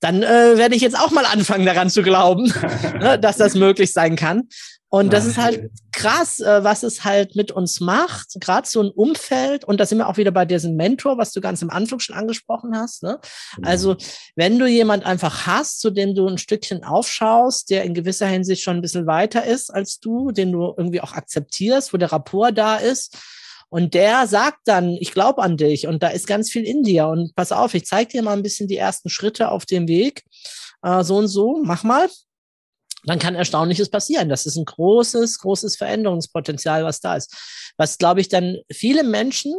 dann äh, werde ich jetzt auch mal anfangen daran zu glauben, (laughs) ne, dass das möglich sein kann. Und das ist halt krass, äh, was es halt mit uns macht, gerade so ein Umfeld. Und da sind wir auch wieder bei diesem Mentor, was du ganz am Anfang schon angesprochen hast. Ne? Genau. Also wenn du jemand einfach hast, zu dem du ein Stückchen aufschaust, der in gewisser Hinsicht schon ein bisschen weiter ist als du, den du irgendwie auch akzeptierst, wo der Rapport da ist. Und der sagt dann, ich glaube an dich und da ist ganz viel in dir und pass auf, ich zeige dir mal ein bisschen die ersten Schritte auf dem Weg. Äh, so und so, mach mal dann kann Erstaunliches passieren. Das ist ein großes, großes Veränderungspotenzial, was da ist. Was, glaube ich, dann viele Menschen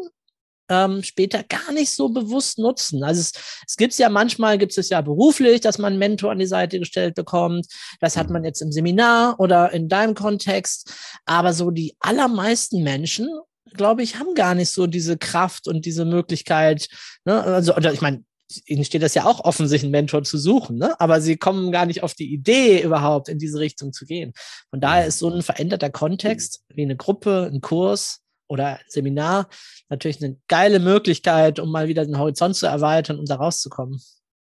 ähm, später gar nicht so bewusst nutzen. Also es, es gibt ja manchmal, gibt es ja beruflich, dass man einen Mentor an die Seite gestellt bekommt. Das hat man jetzt im Seminar oder in deinem Kontext. Aber so die allermeisten Menschen, glaube ich, haben gar nicht so diese Kraft und diese Möglichkeit. Ne? Also, oder ich meine, ihnen steht das ja auch offen, sich einen Mentor zu suchen, ne? aber sie kommen gar nicht auf die Idee, überhaupt in diese Richtung zu gehen. Von daher ist so ein veränderter Kontext wie eine Gruppe, ein Kurs oder Seminar natürlich eine geile Möglichkeit, um mal wieder den Horizont zu erweitern und da rauszukommen.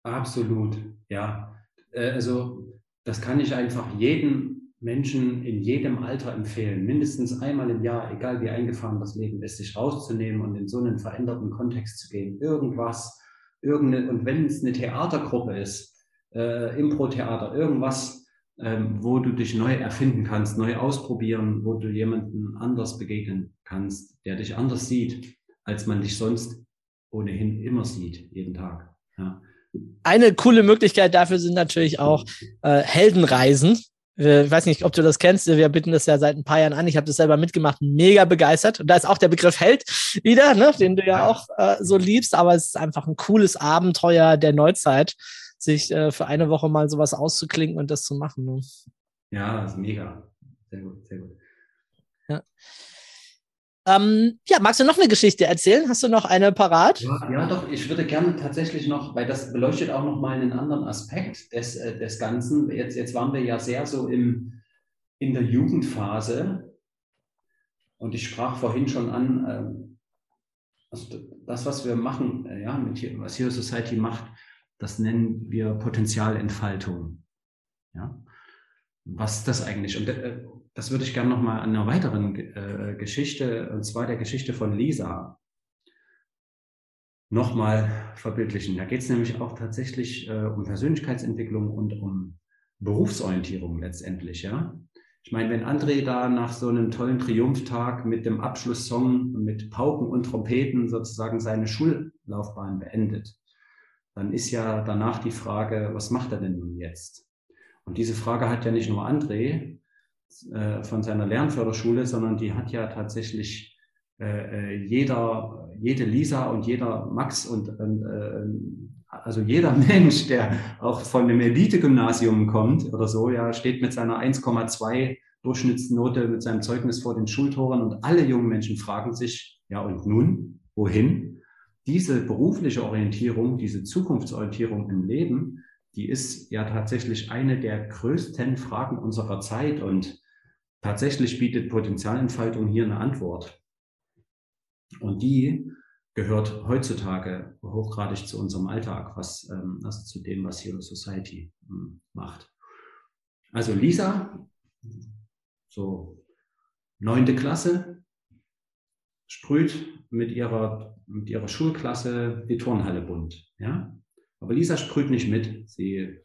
Absolut, ja. Äh, also das kann ich einfach jedem Menschen in jedem Alter empfehlen, mindestens einmal im Jahr, egal wie eingefahren das Leben ist, sich rauszunehmen und in so einen veränderten Kontext zu gehen. Irgendwas, irgendeine, und wenn es eine Theatergruppe ist, äh, Impro-Theater, irgendwas, ähm, wo du dich neu erfinden kannst, neu ausprobieren, wo du jemanden anders begegnen kannst, der dich anders sieht, als man dich sonst ohnehin immer sieht, jeden Tag. Ja. Eine coole Möglichkeit dafür sind natürlich auch äh, Heldenreisen. Ich weiß nicht, ob du das kennst. Wir bitten das ja seit ein paar Jahren an. Ich habe das selber mitgemacht, mega begeistert. Und da ist auch der Begriff Held wieder, ne, den du ja auch äh, so liebst. Aber es ist einfach ein cooles Abenteuer der Neuzeit, sich äh, für eine Woche mal sowas auszuklinken und das zu machen. Ne? Ja, ist mega. Sehr gut, sehr gut. Ja. Ähm, ja, magst du noch eine Geschichte erzählen? Hast du noch eine parat? Ja, ja, doch, ich würde gerne tatsächlich noch, weil das beleuchtet auch noch mal einen anderen Aspekt des, äh, des Ganzen. Jetzt, jetzt waren wir ja sehr so im, in der Jugendphase und ich sprach vorhin schon an, ähm, also das, was wir machen, äh, ja, mit, was Hero Society macht, das nennen wir Potenzialentfaltung. Ja? Was ist das eigentlich? Und äh, das würde ich gerne noch mal an einer weiteren äh, Geschichte, und zwar der Geschichte von Lisa, nochmal verbildlichen. Da geht es nämlich auch tatsächlich äh, um Persönlichkeitsentwicklung und um Berufsorientierung letztendlich, ja. Ich meine, wenn André da nach so einem tollen Triumphtag mit dem Abschlusssong mit Pauken und Trompeten sozusagen seine Schullaufbahn beendet, dann ist ja danach die Frage, was macht er denn nun jetzt? Und diese Frage hat ja nicht nur André, äh, von seiner Lernförderschule, sondern die hat ja tatsächlich äh, äh, jeder, jede Lisa und jeder Max und, äh, also jeder (laughs) Mensch, der auch von einem Elite-Gymnasium kommt oder so, ja, steht mit seiner 1,2 Durchschnittsnote mit seinem Zeugnis vor den Schultoren und alle jungen Menschen fragen sich, ja und nun, wohin? diese berufliche Orientierung, diese Zukunftsorientierung im Leben, die ist ja tatsächlich eine der größten Fragen unserer Zeit und tatsächlich bietet Potenzialentfaltung hier eine Antwort. Und die gehört heutzutage hochgradig zu unserem Alltag, was, ähm, also zu dem, was Hero Society ähm, macht. Also Lisa, so neunte Klasse, sprüht mit ihrer, mit ihrer Schulklasse die Turnhalle bunt. Ja? Aber Lisa sprüht nicht mit. Sie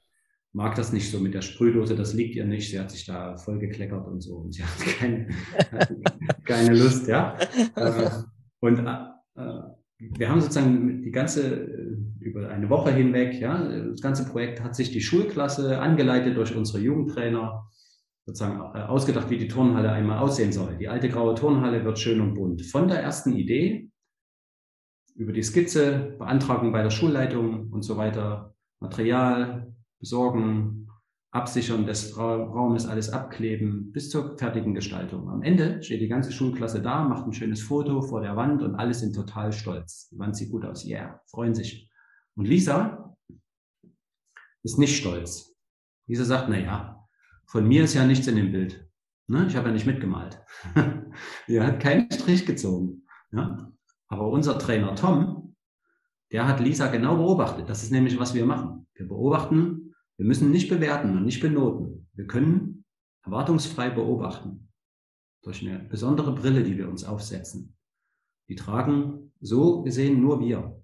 mag das nicht so mit der Sprühdose, das liegt ihr nicht. Sie hat sich da voll gekleckert und so und sie hat (laughs) keine, keine Lust. Ja? Äh, und äh, wir haben sozusagen die ganze, über eine Woche hinweg, ja, das ganze Projekt hat sich die Schulklasse angeleitet durch unsere Jugendtrainer sozusagen äh, ausgedacht, wie die Turnhalle einmal aussehen soll. Die alte graue Turnhalle wird schön und bunt. Von der ersten Idee über die Skizze, Beantragung bei der Schulleitung und so weiter, Material besorgen, Absichern des Raumes, alles abkleben, bis zur fertigen Gestaltung. Am Ende steht die ganze Schulklasse da, macht ein schönes Foto vor der Wand und alle sind total stolz. Die Wand sieht gut aus, ja, yeah, freuen sich. Und Lisa ist nicht stolz. Lisa sagt, na ja, von mir ist ja nichts in dem Bild. Ne? Ich habe ja nicht mitgemalt. (laughs) er hat keinen Strich gezogen. Ja? Aber unser Trainer Tom, der hat Lisa genau beobachtet. Das ist nämlich, was wir machen. Wir beobachten, wir müssen nicht bewerten und nicht benoten. Wir können erwartungsfrei beobachten. Durch eine besondere Brille, die wir uns aufsetzen. Die tragen so gesehen nur wir.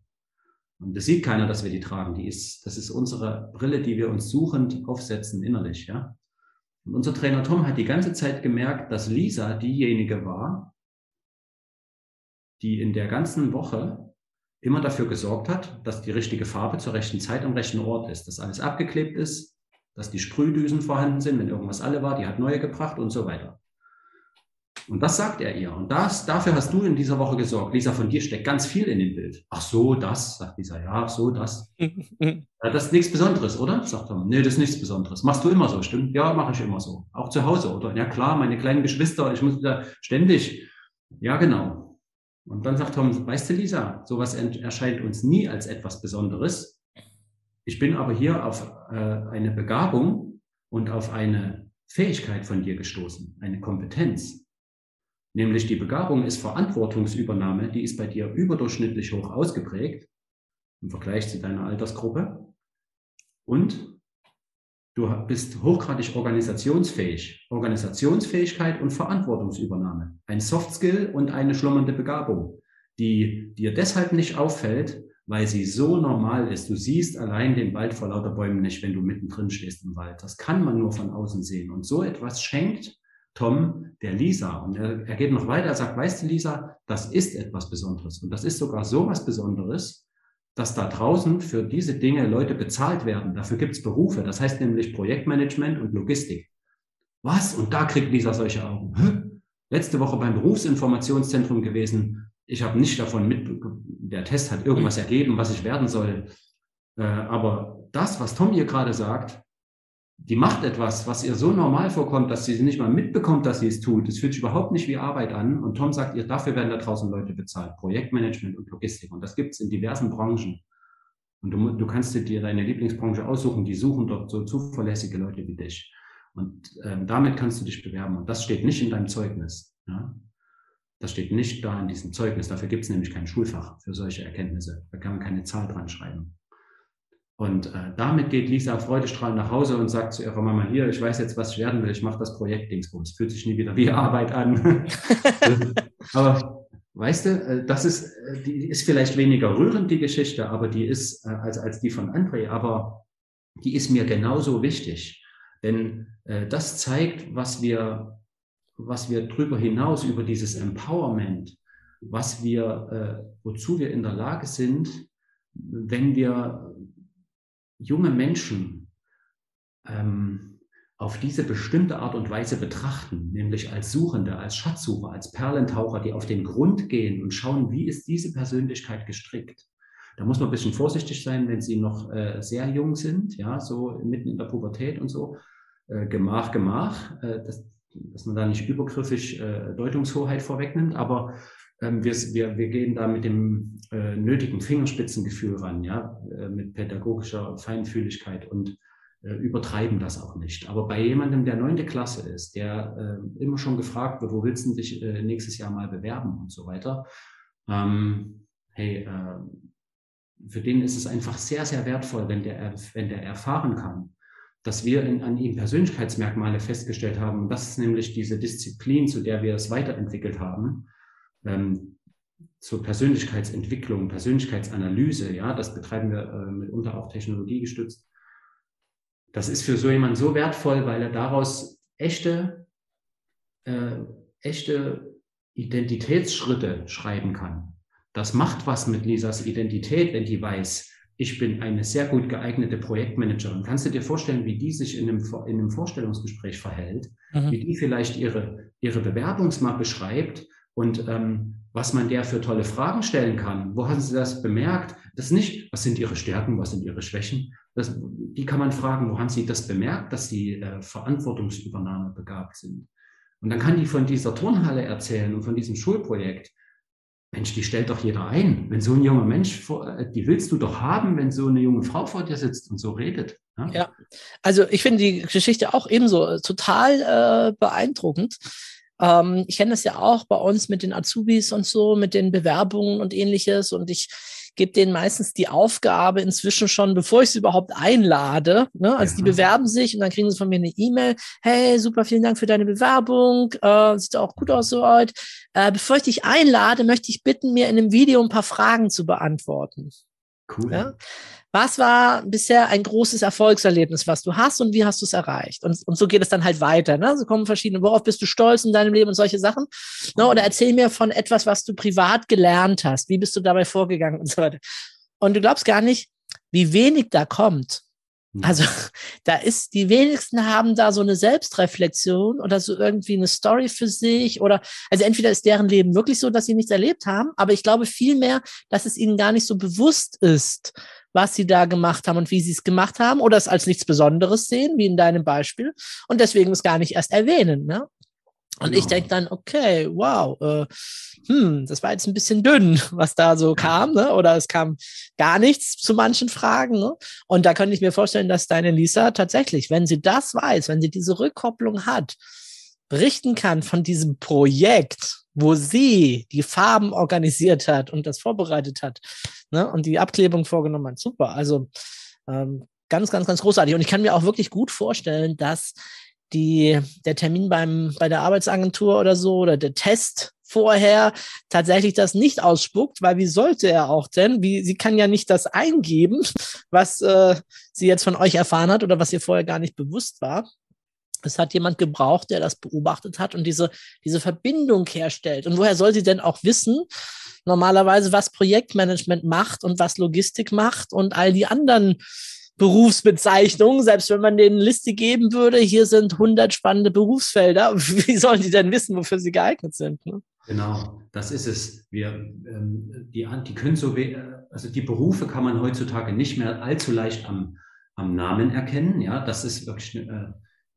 Und das sieht keiner, dass wir die tragen. Die ist, das ist unsere Brille, die wir uns suchend aufsetzen innerlich, ja. Und unser Trainer Tom hat die ganze Zeit gemerkt, dass Lisa diejenige war, die in der ganzen Woche immer dafür gesorgt hat, dass die richtige Farbe zur rechten Zeit am rechten Ort ist, dass alles abgeklebt ist, dass die Sprühdüsen vorhanden sind, wenn irgendwas alle war, die hat neue gebracht und so weiter. Und das sagt er ihr. Und das, dafür hast du in dieser Woche gesorgt. Lisa, von dir steckt ganz viel in dem Bild. Ach so, das, sagt Lisa. Ja, so, das. (laughs) das ist nichts Besonderes, oder? Sagt Tom. Nee, das ist nichts Besonderes. Machst du immer so, stimmt? Ja, mache ich immer so. Auch zu Hause, oder? Ja, klar, meine kleinen Geschwister, ich muss da ständig. Ja, genau. Und dann sagt Tom, weißt du, Lisa, sowas erscheint uns nie als etwas Besonderes. Ich bin aber hier auf äh, eine Begabung und auf eine Fähigkeit von dir gestoßen, eine Kompetenz nämlich die Begabung ist Verantwortungsübernahme, die ist bei dir überdurchschnittlich hoch ausgeprägt im Vergleich zu deiner Altersgruppe. Und du bist hochgradig organisationsfähig. Organisationsfähigkeit und Verantwortungsübernahme. Ein Soft Skill und eine schlummernde Begabung, die dir deshalb nicht auffällt, weil sie so normal ist. Du siehst allein den Wald vor lauter Bäumen nicht, wenn du mittendrin stehst im Wald. Das kann man nur von außen sehen. Und so etwas schenkt Tom der Lisa. Und er, er geht noch weiter, er sagt, weißt du, Lisa, das ist etwas Besonderes. Und das ist sogar so was Besonderes, dass da draußen für diese Dinge Leute bezahlt werden. Dafür gibt es Berufe. Das heißt nämlich Projektmanagement und Logistik. Was? Und da kriegt Lisa solche Augen. Hä? Letzte Woche beim Berufsinformationszentrum gewesen. Ich habe nicht davon mit, der Test hat irgendwas ergeben, was ich werden soll. Äh, aber das, was Tom hier gerade sagt, die macht etwas, was ihr so normal vorkommt, dass sie nicht mal mitbekommt, dass sie es tut. Es fühlt sich überhaupt nicht wie Arbeit an. Und Tom sagt ihr, dafür werden da draußen Leute bezahlt. Projektmanagement und Logistik. Und das gibt es in diversen Branchen. Und du, du kannst dir deine Lieblingsbranche aussuchen. Die suchen dort so zuverlässige Leute wie dich. Und ähm, damit kannst du dich bewerben. Und das steht nicht in deinem Zeugnis. Ja? Das steht nicht da in diesem Zeugnis. Dafür gibt es nämlich kein Schulfach für solche Erkenntnisse. Da kann man keine Zahl dran schreiben. Und äh, damit geht Lisa freudestrahlend nach Hause und sagt zu ihrer Mama, hier, ich weiß jetzt, was ich werden will, ich mache das Projekt Dingsbums. Fühlt sich nie wieder wie Arbeit an. (laughs) aber weißt du, äh, das ist, äh, die ist vielleicht weniger rührend, die Geschichte, aber die ist, äh, als, als die von André, aber die ist mir genauso wichtig. Denn äh, das zeigt, was wir, was wir drüber hinaus, über dieses Empowerment, was wir, äh, wozu wir in der Lage sind, wenn wir junge Menschen ähm, auf diese bestimmte Art und Weise betrachten, nämlich als Suchende, als Schatzsucher, als Perlentaucher, die auf den Grund gehen und schauen, wie ist diese Persönlichkeit gestrickt. Da muss man ein bisschen vorsichtig sein, wenn sie noch äh, sehr jung sind, ja, so mitten in der Pubertät und so. Äh, Gemach, Gemach, äh, dass, dass man da nicht übergriffig äh, Deutungshoheit vorwegnimmt. Aber ähm, wir, wir, wir gehen da mit dem äh, nötigen Fingerspitzengefühl ran, ja, äh, mit pädagogischer Feinfühligkeit und äh, übertreiben das auch nicht. Aber bei jemandem, der neunte Klasse ist, der äh, immer schon gefragt wird, wo willst du dich äh, nächstes Jahr mal bewerben und so weiter, ähm, hey, für den ist es einfach sehr, sehr wertvoll, wenn der, wenn der erfahren kann, dass wir in, an ihm Persönlichkeitsmerkmale festgestellt haben. Das ist nämlich diese Disziplin, zu der wir es weiterentwickelt haben, ähm, zur Persönlichkeitsentwicklung, Persönlichkeitsanalyse. Ja, das betreiben wir äh, mitunter auch technologiegestützt. Das ist für so jemanden so wertvoll, weil er daraus echte, äh, echte Identitätsschritte schreiben kann. Das macht was mit Lisas Identität, wenn die weiß, ich bin eine sehr gut geeignete Projektmanagerin. Kannst du dir vorstellen, wie die sich in einem, in einem Vorstellungsgespräch verhält, mhm. wie die vielleicht ihre, ihre Bewerbungsmappe schreibt und ähm, was man der für tolle Fragen stellen kann? Wo haben Sie das bemerkt? Das ist nicht, was sind Ihre Stärken, was sind Ihre Schwächen? Das, die kann man fragen, wo haben Sie das bemerkt, dass Sie äh, Verantwortungsübernahme begabt sind? Und dann kann die von dieser Turnhalle erzählen und von diesem Schulprojekt. Mensch, die stellt doch jeder ein. Wenn so ein junger Mensch, vor, äh, die willst du doch haben, wenn so eine junge Frau vor dir sitzt und so redet. Ja, ja. also ich finde die Geschichte auch ebenso äh, total äh, beeindruckend. Ähm, ich kenne das ja auch bei uns mit den Azubis und so, mit den Bewerbungen und ähnliches. Und ich gebe denen meistens die Aufgabe inzwischen schon, bevor ich sie überhaupt einlade. Ne? Also ja. die bewerben sich und dann kriegen sie von mir eine E-Mail. Hey, super, vielen Dank für deine Bewerbung. Äh, sieht auch gut aus soweit. Äh, bevor ich dich einlade, möchte ich bitten, mir in einem Video ein paar Fragen zu beantworten. Cool. Ja? Was war bisher ein großes Erfolgserlebnis, was du hast und wie hast du es erreicht? Und, und so geht es dann halt weiter. Ne? So kommen verschiedene, worauf bist du stolz in deinem Leben und solche Sachen. Ne? Oder erzähl mir von etwas, was du privat gelernt hast. Wie bist du dabei vorgegangen und so weiter. Und du glaubst gar nicht, wie wenig da kommt. Hm. Also (laughs) da ist, die wenigsten haben da so eine Selbstreflexion oder so irgendwie eine Story für sich oder, also entweder ist deren Leben wirklich so, dass sie nichts erlebt haben, aber ich glaube vielmehr, dass es ihnen gar nicht so bewusst ist, was sie da gemacht haben und wie sie es gemacht haben oder es als nichts Besonderes sehen, wie in deinem Beispiel, und deswegen es gar nicht erst erwähnen. Ne? Und genau. ich denke dann, okay, wow, äh, hm, das war jetzt ein bisschen dünn, was da so kam, ne? oder es kam gar nichts zu manchen Fragen. Ne? Und da könnte ich mir vorstellen, dass deine Lisa tatsächlich, wenn sie das weiß, wenn sie diese Rückkopplung hat, berichten kann von diesem Projekt, wo sie die Farben organisiert hat und das vorbereitet hat ne, und die Abklebung vorgenommen hat. Super. Also ähm, ganz, ganz, ganz großartig. Und ich kann mir auch wirklich gut vorstellen, dass die, der Termin beim, bei der Arbeitsagentur oder so oder der Test vorher tatsächlich das nicht ausspuckt, weil wie sollte er auch denn? Wie, sie kann ja nicht das eingeben, was äh, sie jetzt von euch erfahren hat oder was ihr vorher gar nicht bewusst war. Es hat jemand gebraucht, der das beobachtet hat und diese, diese Verbindung herstellt. Und woher soll sie denn auch wissen, normalerweise, was Projektmanagement macht und was Logistik macht und all die anderen Berufsbezeichnungen, selbst wenn man denen Liste geben würde, hier sind 100 spannende Berufsfelder. (laughs) Wie sollen die denn wissen, wofür sie geeignet sind? Ne? Genau, das ist es. Wir, ähm, die, die können so, also die Berufe kann man heutzutage nicht mehr allzu leicht am, am Namen erkennen. Ja, das ist wirklich äh,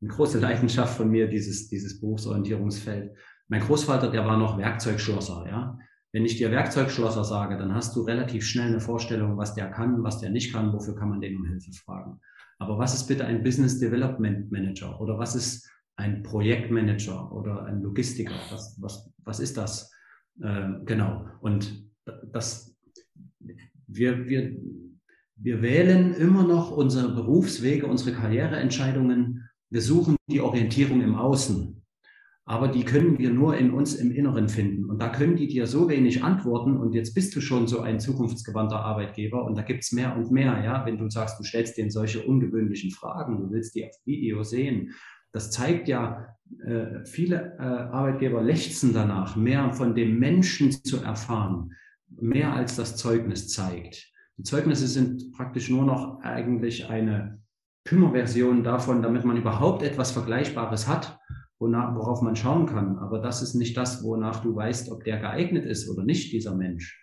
eine große Leidenschaft von mir, dieses, dieses Berufsorientierungsfeld. Mein Großvater, der war noch Werkzeugschlosser, ja. Wenn ich dir Werkzeugschlosser sage, dann hast du relativ schnell eine Vorstellung, was der kann, was der nicht kann, wofür kann man den um Hilfe fragen. Aber was ist bitte ein Business Development Manager oder was ist ein Projektmanager oder ein Logistiker? Was, was, was ist das? Äh, genau. Und das, wir, wir, wir wählen immer noch unsere Berufswege, unsere Karriereentscheidungen wir suchen die Orientierung im Außen, aber die können wir nur in uns im Inneren finden. Und da können die dir so wenig antworten und jetzt bist du schon so ein zukunftsgewandter Arbeitgeber und da gibt's mehr und mehr, ja, wenn du sagst, du stellst denen solche ungewöhnlichen Fragen, du willst die auf Video sehen. Das zeigt ja, äh, viele äh, Arbeitgeber lechzen danach, mehr von dem Menschen zu erfahren, mehr als das Zeugnis zeigt. Die Zeugnisse sind praktisch nur noch eigentlich eine Kümmerversion davon, damit man überhaupt etwas Vergleichbares hat, wonach, worauf man schauen kann. Aber das ist nicht das, wonach du weißt, ob der geeignet ist oder nicht, dieser Mensch.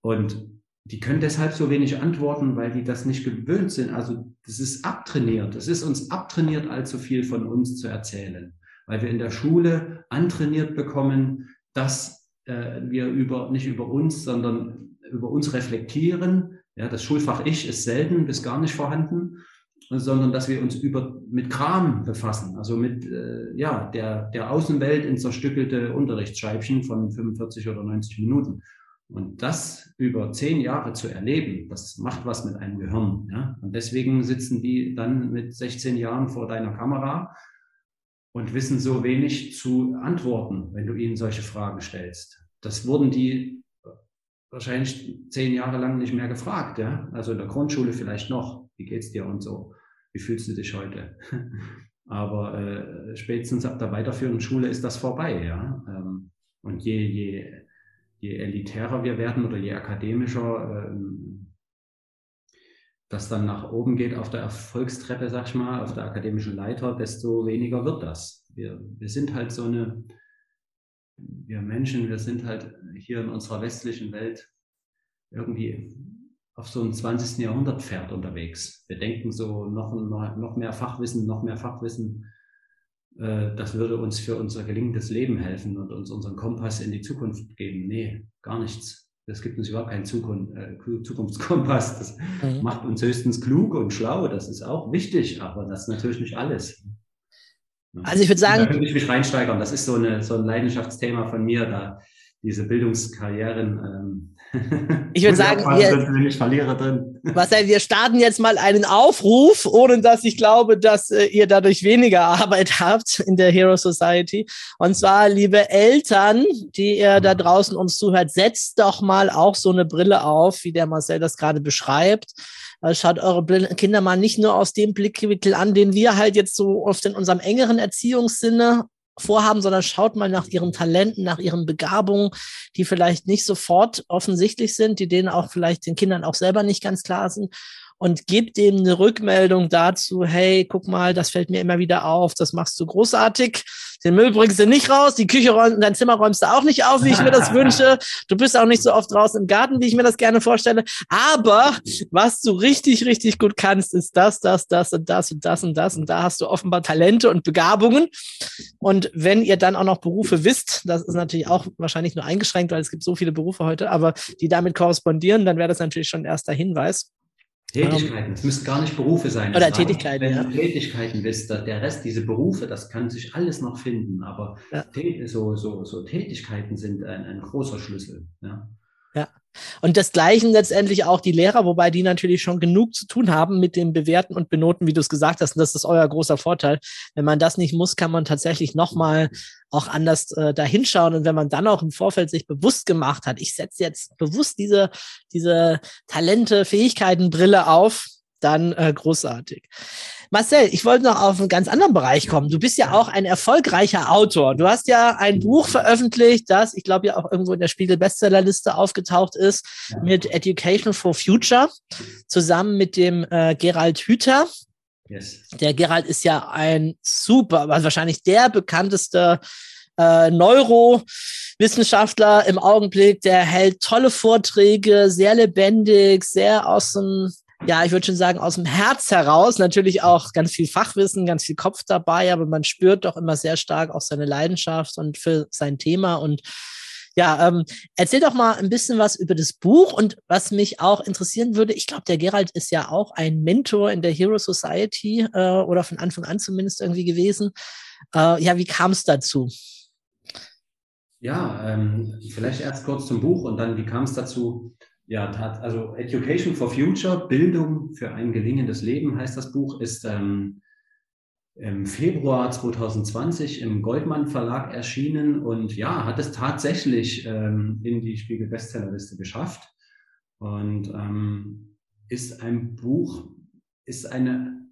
Und die können deshalb so wenig antworten, weil die das nicht gewöhnt sind. Also das ist abtrainiert. Es ist uns abtrainiert, allzu viel von uns zu erzählen, weil wir in der Schule antrainiert bekommen, dass äh, wir über, nicht über uns, sondern über uns reflektieren. Ja, das Schulfach Ich ist selten bis gar nicht vorhanden, sondern dass wir uns über, mit Kram befassen, also mit äh, ja, der, der Außenwelt in zerstückelte Unterrichtsscheibchen von 45 oder 90 Minuten. Und das über zehn Jahre zu erleben, das macht was mit einem Gehirn. Ja? Und deswegen sitzen die dann mit 16 Jahren vor deiner Kamera und wissen so wenig zu antworten, wenn du ihnen solche Fragen stellst. Das wurden die wahrscheinlich zehn Jahre lang nicht mehr gefragt. Ja? Also in der Grundschule vielleicht noch, wie geht's dir und so, wie fühlst du dich heute? (laughs) Aber äh, spätestens ab der weiterführenden Schule ist das vorbei. Ja? Ähm, und je, je je elitärer wir werden oder je akademischer ähm, das dann nach oben geht auf der Erfolgstreppe, sag ich mal, auf der akademischen Leiter, desto weniger wird das. Wir, wir sind halt so eine, wir Menschen, wir sind halt hier in unserer westlichen Welt irgendwie auf so einem 20. Jahrhundert Pferd unterwegs. Wir denken so noch, noch mehr Fachwissen, noch mehr Fachwissen äh, das würde uns für unser gelingendes Leben helfen und uns unseren Kompass in die Zukunft geben. Nee, gar nichts. Das gibt uns überhaupt keinen Zukunft, äh, Zukunftskompass. Das mhm. macht uns höchstens klug und schlau. Das ist auch wichtig, aber das ist natürlich nicht alles. Also ich würde sagen. Da könnte ich mich reinsteigern. Das ist so, eine, so ein Leidenschaftsthema von mir, da diese Bildungskarrieren ähm, ich würde (laughs) sagen, wir. Marcel, wir starten jetzt mal einen Aufruf, ohne dass ich glaube, dass äh, ihr dadurch weniger (laughs) Arbeit habt in der Hero Society. Und zwar, liebe Eltern, die ihr da draußen uns zuhört, setzt doch mal auch so eine Brille auf, wie der Marcel das gerade beschreibt. Äh, schaut eure Kinder mal nicht nur aus dem Blickwinkel an, den wir halt jetzt so oft in unserem engeren Erziehungssinne vorhaben, sondern schaut mal nach ihren Talenten, nach ihren Begabungen, die vielleicht nicht sofort offensichtlich sind, die denen auch vielleicht den Kindern auch selber nicht ganz klar sind und gebt dem eine Rückmeldung dazu, hey, guck mal, das fällt mir immer wieder auf, das machst du großartig. Den Müll bringst du nicht raus, die Küche räumst, dein Zimmer räumst du auch nicht auf, wie ich mir das (laughs) wünsche. Du bist auch nicht so oft draußen im Garten, wie ich mir das gerne vorstelle. Aber was du richtig, richtig gut kannst, ist das, das, das und das und das und das. Und da hast du offenbar Talente und Begabungen. Und wenn ihr dann auch noch Berufe wisst, das ist natürlich auch wahrscheinlich nur eingeschränkt, weil es gibt so viele Berufe heute, aber die damit korrespondieren, dann wäre das natürlich schon ein erster Hinweis. Tätigkeiten, es müssen gar nicht Berufe sein. Oder Tätigkeiten, wenn ja. du Tätigkeiten bist, der Rest, diese Berufe, das kann sich alles noch finden, aber ja. so, so, so Tätigkeiten sind ein, ein großer Schlüssel. Ja. ja. Und das Gleichen letztendlich auch die Lehrer, wobei die natürlich schon genug zu tun haben mit dem Bewerten und Benoten, wie du es gesagt hast. Und das ist euer großer Vorteil. Wenn man das nicht muss, kann man tatsächlich nochmal auch anders äh, dahinschauen. Und wenn man dann auch im Vorfeld sich bewusst gemacht hat, ich setze jetzt bewusst diese, diese Talente, Fähigkeiten, Brille auf, dann äh, großartig. Marcel, ich wollte noch auf einen ganz anderen Bereich kommen. Du bist ja auch ein erfolgreicher Autor. Du hast ja ein Buch veröffentlicht, das, ich glaube, ja auch irgendwo in der Spiegel-Bestsellerliste aufgetaucht ist, mit Education for Future, zusammen mit dem äh, Gerald Hüther. Yes. Der Gerald ist ja ein super, also wahrscheinlich der bekannteste äh, Neurowissenschaftler im Augenblick. Der hält tolle Vorträge, sehr lebendig, sehr aus dem ja, ich würde schon sagen, aus dem Herz heraus. Natürlich auch ganz viel Fachwissen, ganz viel Kopf dabei, aber man spürt doch immer sehr stark auch seine Leidenschaft und für sein Thema. Und ja, ähm, erzähl doch mal ein bisschen was über das Buch und was mich auch interessieren würde. Ich glaube, der Gerald ist ja auch ein Mentor in der Hero Society äh, oder von Anfang an zumindest irgendwie gewesen. Äh, ja, wie kam es dazu? Ja, ähm, vielleicht erst kurz zum Buch und dann, wie kam es dazu? Ja, also Education for Future, Bildung für ein gelingendes Leben heißt das Buch, ist ähm, im Februar 2020 im Goldmann Verlag erschienen und ja, hat es tatsächlich ähm, in die Spiegel Bestsellerliste geschafft. Und ähm, ist ein Buch, ist eine,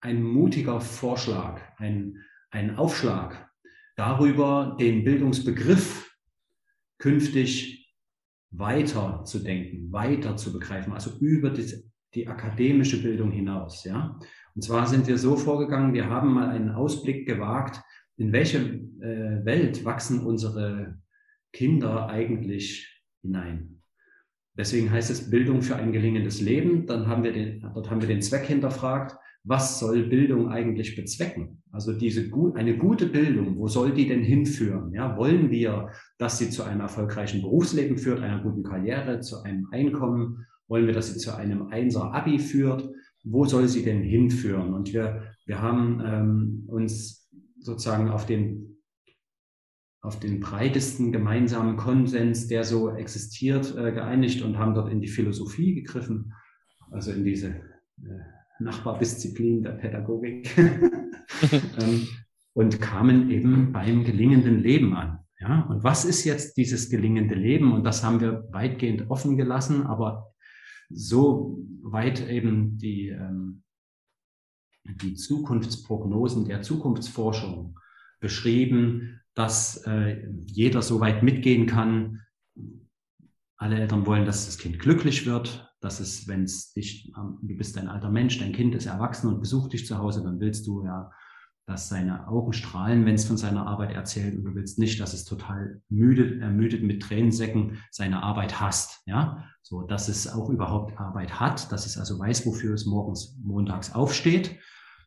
ein mutiger Vorschlag, ein, ein Aufschlag darüber, den Bildungsbegriff künftig weiter zu denken, weiter zu begreifen, also über die, die akademische Bildung hinaus. Ja? Und zwar sind wir so vorgegangen, wir haben mal einen Ausblick gewagt, in welche äh, Welt wachsen unsere Kinder eigentlich hinein. Deswegen heißt es Bildung für ein gelingendes Leben. Dann haben wir den, dort haben wir den Zweck hinterfragt. Was soll Bildung eigentlich bezwecken? Also diese eine gute Bildung, wo soll die denn hinführen? Ja, wollen wir, dass sie zu einem erfolgreichen Berufsleben führt, einer guten Karriere, zu einem Einkommen? Wollen wir, dass sie zu einem Einser Abi führt? Wo soll sie denn hinführen? Und wir, wir haben ähm, uns sozusagen auf den auf den breitesten gemeinsamen Konsens, der so existiert, äh, geeinigt und haben dort in die Philosophie gegriffen, also in diese äh, Nachbardisziplin der Pädagogik (laughs) ähm, und kamen eben beim gelingenden Leben an. Ja, und was ist jetzt dieses gelingende Leben? Und das haben wir weitgehend offen gelassen, aber so weit eben die, ähm, die Zukunftsprognosen der Zukunftsforschung beschrieben, dass äh, jeder so weit mitgehen kann. Alle Eltern wollen, dass das Kind glücklich wird, dass es, wenn es dich, du bist ein alter Mensch, dein Kind ist erwachsen und besucht dich zu Hause, dann willst du ja, dass seine Augen strahlen, wenn es von seiner Arbeit erzählt und du willst nicht, dass es total müde, ermüdet mit Tränensäcken seine Arbeit hasst, ja, so, dass es auch überhaupt Arbeit hat, dass es also weiß, wofür es morgens, montags aufsteht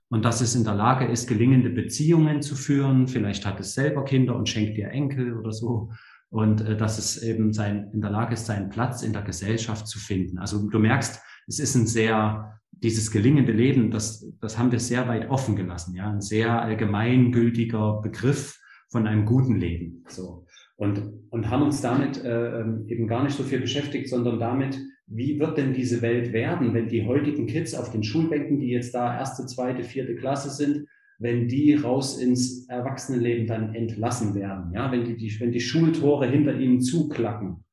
und dass es in der Lage ist, gelingende Beziehungen zu führen. Vielleicht hat es selber Kinder und schenkt dir Enkel oder so. Und äh, dass es eben sein, in der Lage ist, seinen Platz in der Gesellschaft zu finden. Also du merkst, es ist ein sehr, dieses gelingende Leben, das, das haben wir sehr weit offen gelassen. Ja, ein sehr allgemeingültiger Begriff von einem guten Leben. So. Und, und haben uns damit äh, ähm, eben gar nicht so viel beschäftigt, sondern damit, wie wird denn diese Welt werden, wenn die heutigen Kids auf den Schulbänken, die jetzt da erste, zweite, vierte Klasse sind, wenn die raus ins Erwachsenenleben dann entlassen werden, ja, wenn die, die, wenn die Schultore hinter ihnen zuklacken.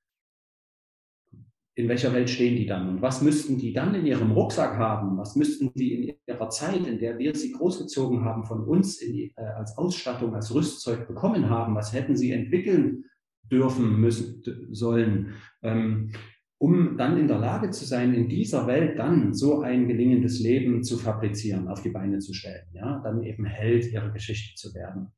In welcher Welt stehen die dann? Und was müssten die dann in ihrem Rucksack haben? Was müssten die in ihrer Zeit, in der wir sie großgezogen haben, von uns die, äh, als Ausstattung, als Rüstzeug bekommen haben? Was hätten sie entwickeln dürfen, müssen, sollen? Ähm, um dann in der Lage zu sein, in dieser Welt dann so ein gelingendes Leben zu fabrizieren, auf die Beine zu stellen, ja, dann eben Held ihrer Geschichte zu werden.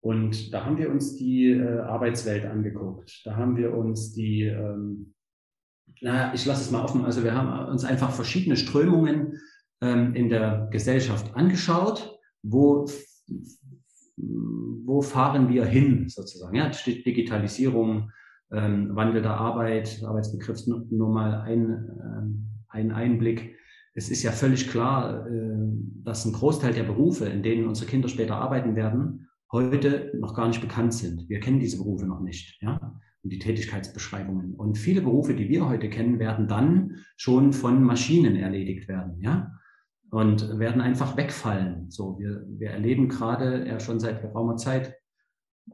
Und da haben wir uns die äh, Arbeitswelt angeguckt. Da haben wir uns die, ähm, naja, ich lasse es mal offen, also wir haben uns einfach verschiedene Strömungen ähm, in der Gesellschaft angeschaut, wo, wo fahren wir hin sozusagen. Ja, Digitalisierung, ähm, Wandel der Arbeit, Arbeitsbegriff nur, mal ein, äh, ein Einblick. Es ist ja völlig klar, äh, dass ein Großteil der Berufe, in denen unsere Kinder später arbeiten werden, heute noch gar nicht bekannt sind. Wir kennen diese Berufe noch nicht, ja, und die Tätigkeitsbeschreibungen. Und viele Berufe, die wir heute kennen, werden dann schon von Maschinen erledigt werden, ja, und werden einfach wegfallen. So, wir, wir erleben gerade ja schon seit geraumer Zeit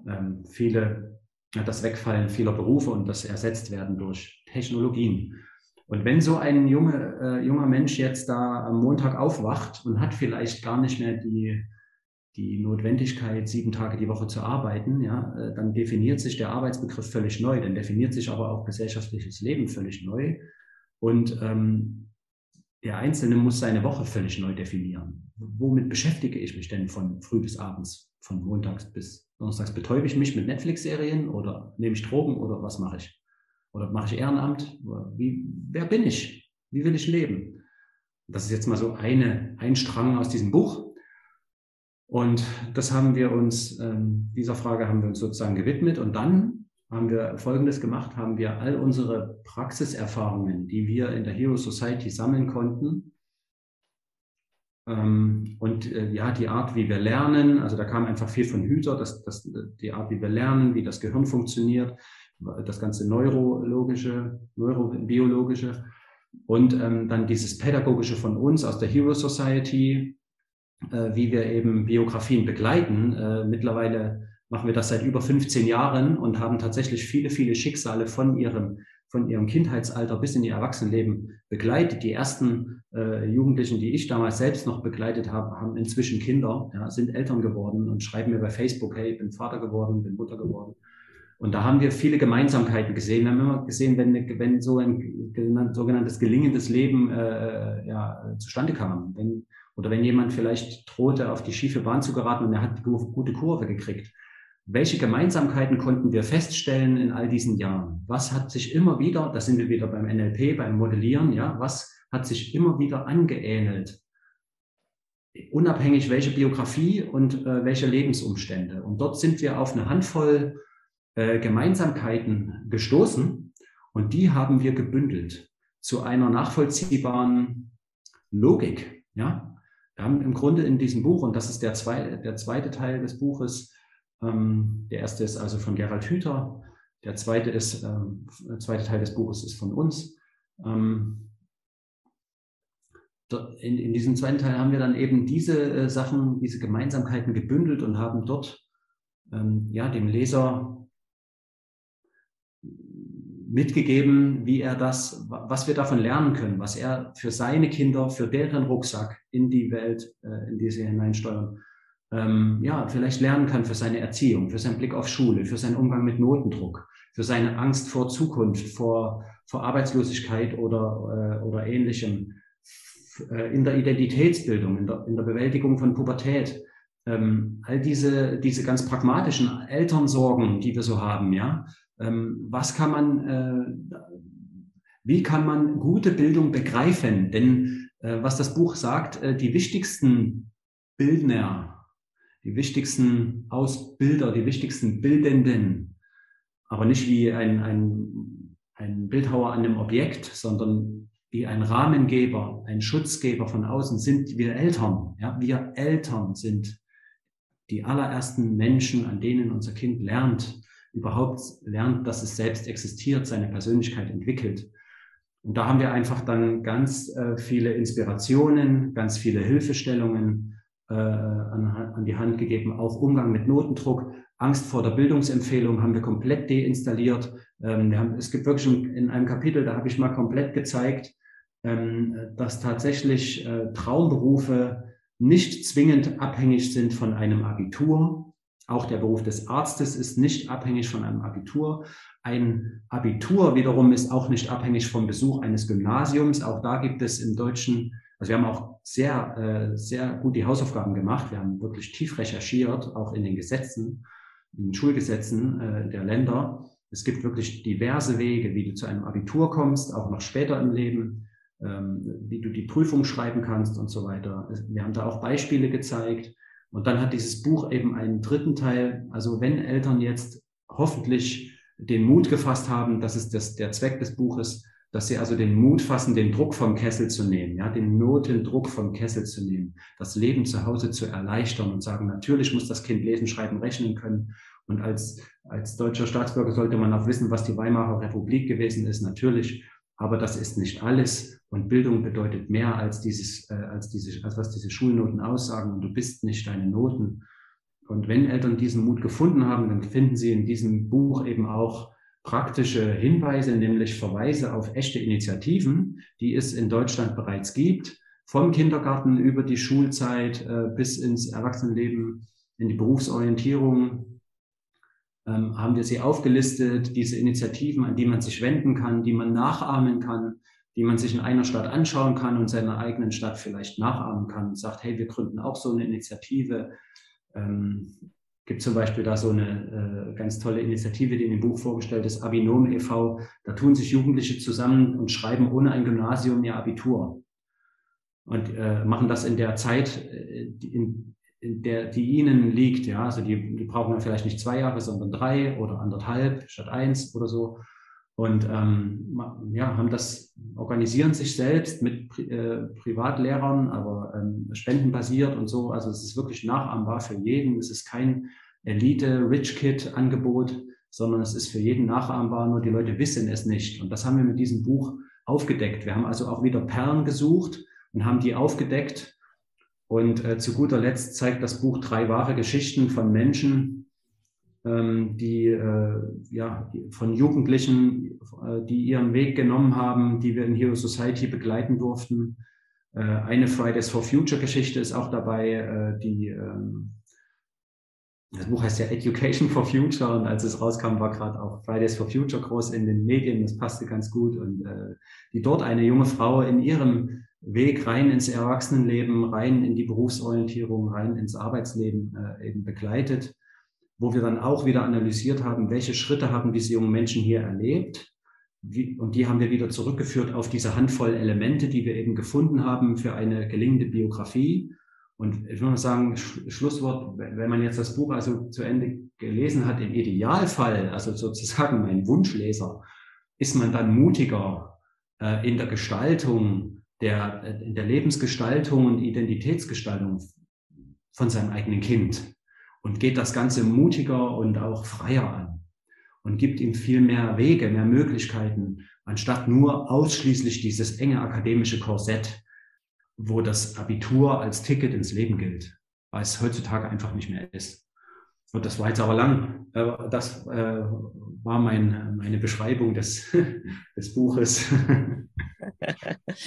ähm, viele das Wegfallen vieler Berufe und das ersetzt werden durch Technologien. Und wenn so ein junge, äh, junger Mensch jetzt da am Montag aufwacht und hat vielleicht gar nicht mehr die, die Notwendigkeit, sieben Tage die Woche zu arbeiten, ja, äh, dann definiert sich der Arbeitsbegriff völlig neu, dann definiert sich aber auch gesellschaftliches Leben völlig neu. Und ähm, der Einzelne muss seine Woche völlig neu definieren. Womit beschäftige ich mich denn von früh bis abends, von montags bis Donnerstags betäube ich mich mit Netflix-Serien oder nehme ich Drogen oder was mache ich? Oder mache ich Ehrenamt? Wie, wer bin ich? Wie will ich leben? Das ist jetzt mal so eine, ein Strang aus diesem Buch. Und das haben wir uns, ähm, dieser Frage haben wir uns sozusagen gewidmet. Und dann haben wir Folgendes gemacht, haben wir all unsere Praxiserfahrungen, die wir in der Hero Society sammeln konnten, und äh, ja, die Art, wie wir lernen, also da kam einfach viel von Hüter, das, das, die Art, wie wir lernen, wie das Gehirn funktioniert, das ganze neurologische, neurobiologische und ähm, dann dieses pädagogische von uns aus der Hero Society, äh, wie wir eben Biografien begleiten. Äh, mittlerweile machen wir das seit über 15 Jahren und haben tatsächlich viele, viele Schicksale von ihrem von ihrem Kindheitsalter bis in ihr Erwachsenenleben begleitet. Die ersten äh, Jugendlichen, die ich damals selbst noch begleitet habe, haben inzwischen Kinder, ja, sind Eltern geworden und schreiben mir bei Facebook, hey, ich bin Vater geworden, bin Mutter geworden. Und da haben wir viele Gemeinsamkeiten gesehen. Wir haben immer gesehen, wenn, wenn so ein sogenanntes gelingendes Leben äh, ja, zustande kam, wenn, oder wenn jemand vielleicht drohte, auf die schiefe Bahn zu geraten und er hat die gute Kurve gekriegt, welche Gemeinsamkeiten konnten wir feststellen in all diesen Jahren? Was hat sich immer wieder, da sind wir wieder beim NLP, beim Modellieren, ja, was hat sich immer wieder angeähnelt? unabhängig welche Biografie und äh, welche Lebensumstände. Und dort sind wir auf eine Handvoll äh, Gemeinsamkeiten gestoßen und die haben wir gebündelt zu einer nachvollziehbaren Logik. Ja, wir haben im Grunde in diesem Buch, und das ist der, zwei, der zweite Teil des Buches, der erste ist also von Gerald Hüther, der zweite, ist, ähm, der zweite Teil des Buches ist von uns. Ähm, in, in diesem zweiten Teil haben wir dann eben diese äh, Sachen, diese Gemeinsamkeiten gebündelt und haben dort ähm, ja, dem Leser mitgegeben, wie er das, was wir davon lernen können, was er für seine Kinder, für deren Rucksack in die Welt, äh, in die sie hineinsteuern, ähm, ja, vielleicht lernen kann für seine Erziehung, für seinen Blick auf Schule, für seinen Umgang mit Notendruck, für seine Angst vor Zukunft, vor, vor Arbeitslosigkeit oder, äh, oder ähnlichem, äh, in der Identitätsbildung, in der, in der Bewältigung von Pubertät. Ähm, all diese, diese ganz pragmatischen Elternsorgen, die wir so haben, ja, ähm, was kann man, äh, wie kann man gute Bildung begreifen? Denn äh, was das Buch sagt, äh, die wichtigsten Bildner, die wichtigsten Ausbilder, die wichtigsten Bildenden, aber nicht wie ein, ein, ein Bildhauer an einem Objekt, sondern wie ein Rahmengeber, ein Schutzgeber von außen sind wir Eltern. Ja, wir Eltern sind die allerersten Menschen, an denen unser Kind lernt, überhaupt lernt, dass es selbst existiert, seine Persönlichkeit entwickelt. Und da haben wir einfach dann ganz äh, viele Inspirationen, ganz viele Hilfestellungen äh, an, an, die Hand gegeben, auch Umgang mit Notendruck. Angst vor der Bildungsempfehlung haben wir komplett deinstalliert. Ähm, wir haben, es gibt wirklich in einem Kapitel, da habe ich mal komplett gezeigt, ähm, dass tatsächlich äh, Traumberufe nicht zwingend abhängig sind von einem Abitur, auch der Beruf des Arztes ist nicht abhängig von einem Abitur. Ein Abitur wiederum ist auch nicht abhängig vom Besuch eines Gymnasiums. Auch da gibt es im Deutschen, also wir haben auch sehr, äh, sehr gut die Hausaufgaben gemacht. Wir haben wirklich tief recherchiert, auch in den Gesetzen, in den Schulgesetzen äh, der Länder. Es gibt wirklich diverse Wege, wie du zu einem Abitur kommst, auch noch später im Leben, ähm, wie du die Prüfung schreiben kannst und so weiter. Wir haben da auch Beispiele gezeigt. Und dann hat dieses Buch eben einen dritten Teil. Also wenn Eltern jetzt hoffentlich den Mut gefasst haben, das ist das, der Zweck des Buches, dass sie also den Mut fassen, den Druck vom Kessel zu nehmen, ja, den Notendruck vom Kessel zu nehmen, das Leben zu Hause zu erleichtern und sagen, natürlich muss das Kind lesen, schreiben, rechnen können. Und als, als deutscher Staatsbürger sollte man auch wissen, was die Weimarer Republik gewesen ist, natürlich. Aber das ist nicht alles. Und Bildung bedeutet mehr als dieses, äh, als diese, als was diese Schulnoten aussagen. Und du bist nicht deine Noten. Und wenn Eltern diesen Mut gefunden haben, dann finden sie in diesem Buch eben auch praktische Hinweise, nämlich Verweise auf echte Initiativen, die es in Deutschland bereits gibt, vom Kindergarten über die Schulzeit äh, bis ins Erwachsenenleben, in die Berufsorientierung, ähm, haben wir sie aufgelistet, diese Initiativen, an die man sich wenden kann, die man nachahmen kann, die man sich in einer Stadt anschauen kann und seiner eigenen Stadt vielleicht nachahmen kann und sagt, hey, wir gründen auch so eine Initiative. Ähm, gibt zum Beispiel da so eine äh, ganz tolle Initiative, die in dem Buch vorgestellt ist, Abinom e.V. Da tun sich Jugendliche zusammen und schreiben ohne ein Gymnasium ihr Abitur und äh, machen das in der Zeit, äh, in, in der die ihnen liegt. Ja, also die, die brauchen dann vielleicht nicht zwei Jahre, sondern drei oder anderthalb statt eins oder so und ähm, ja, haben das, organisieren sich selbst mit äh, Privatlehrern, aber ähm, spendenbasiert und so. Also es ist wirklich nachahmbar für jeden. Es ist kein Elite-Rich-Kid-Angebot, sondern es ist für jeden nachahmbar, nur die Leute wissen es nicht. Und das haben wir mit diesem Buch aufgedeckt. Wir haben also auch wieder Perlen gesucht und haben die aufgedeckt. Und äh, zu guter Letzt zeigt das Buch drei wahre Geschichten von Menschen, ähm, die äh, ja, von Jugendlichen, äh, die ihren Weg genommen haben, die wir in Hero Society begleiten durften. Äh, eine Fridays for Future Geschichte ist auch dabei, äh, die ähm, das Buch heißt ja Education for Future und als es rauskam, war gerade auch Fridays for Future groß in den Medien. Das passte ganz gut und äh, die dort eine junge Frau in ihrem Weg rein ins Erwachsenenleben, rein in die Berufsorientierung, rein ins Arbeitsleben äh, eben begleitet wo wir dann auch wieder analysiert haben, welche Schritte haben diese jungen Menschen hier erlebt. Wie, und die haben wir wieder zurückgeführt auf diese Handvoll Elemente, die wir eben gefunden haben für eine gelingende Biografie. Und ich würde sagen, Schlusswort, wenn man jetzt das Buch also zu Ende gelesen hat, im Idealfall, also sozusagen mein Wunschleser, ist man dann mutiger äh, in der Gestaltung, der, in der Lebensgestaltung und Identitätsgestaltung von seinem eigenen Kind und geht das Ganze mutiger und auch freier an und gibt ihm viel mehr Wege, mehr Möglichkeiten, anstatt nur ausschließlich dieses enge akademische Korsett, wo das Abitur als Ticket ins Leben gilt, weil es heutzutage einfach nicht mehr ist. Und das war jetzt aber lang. Das äh, war mein, meine Beschreibung des, (laughs) des Buches. (laughs)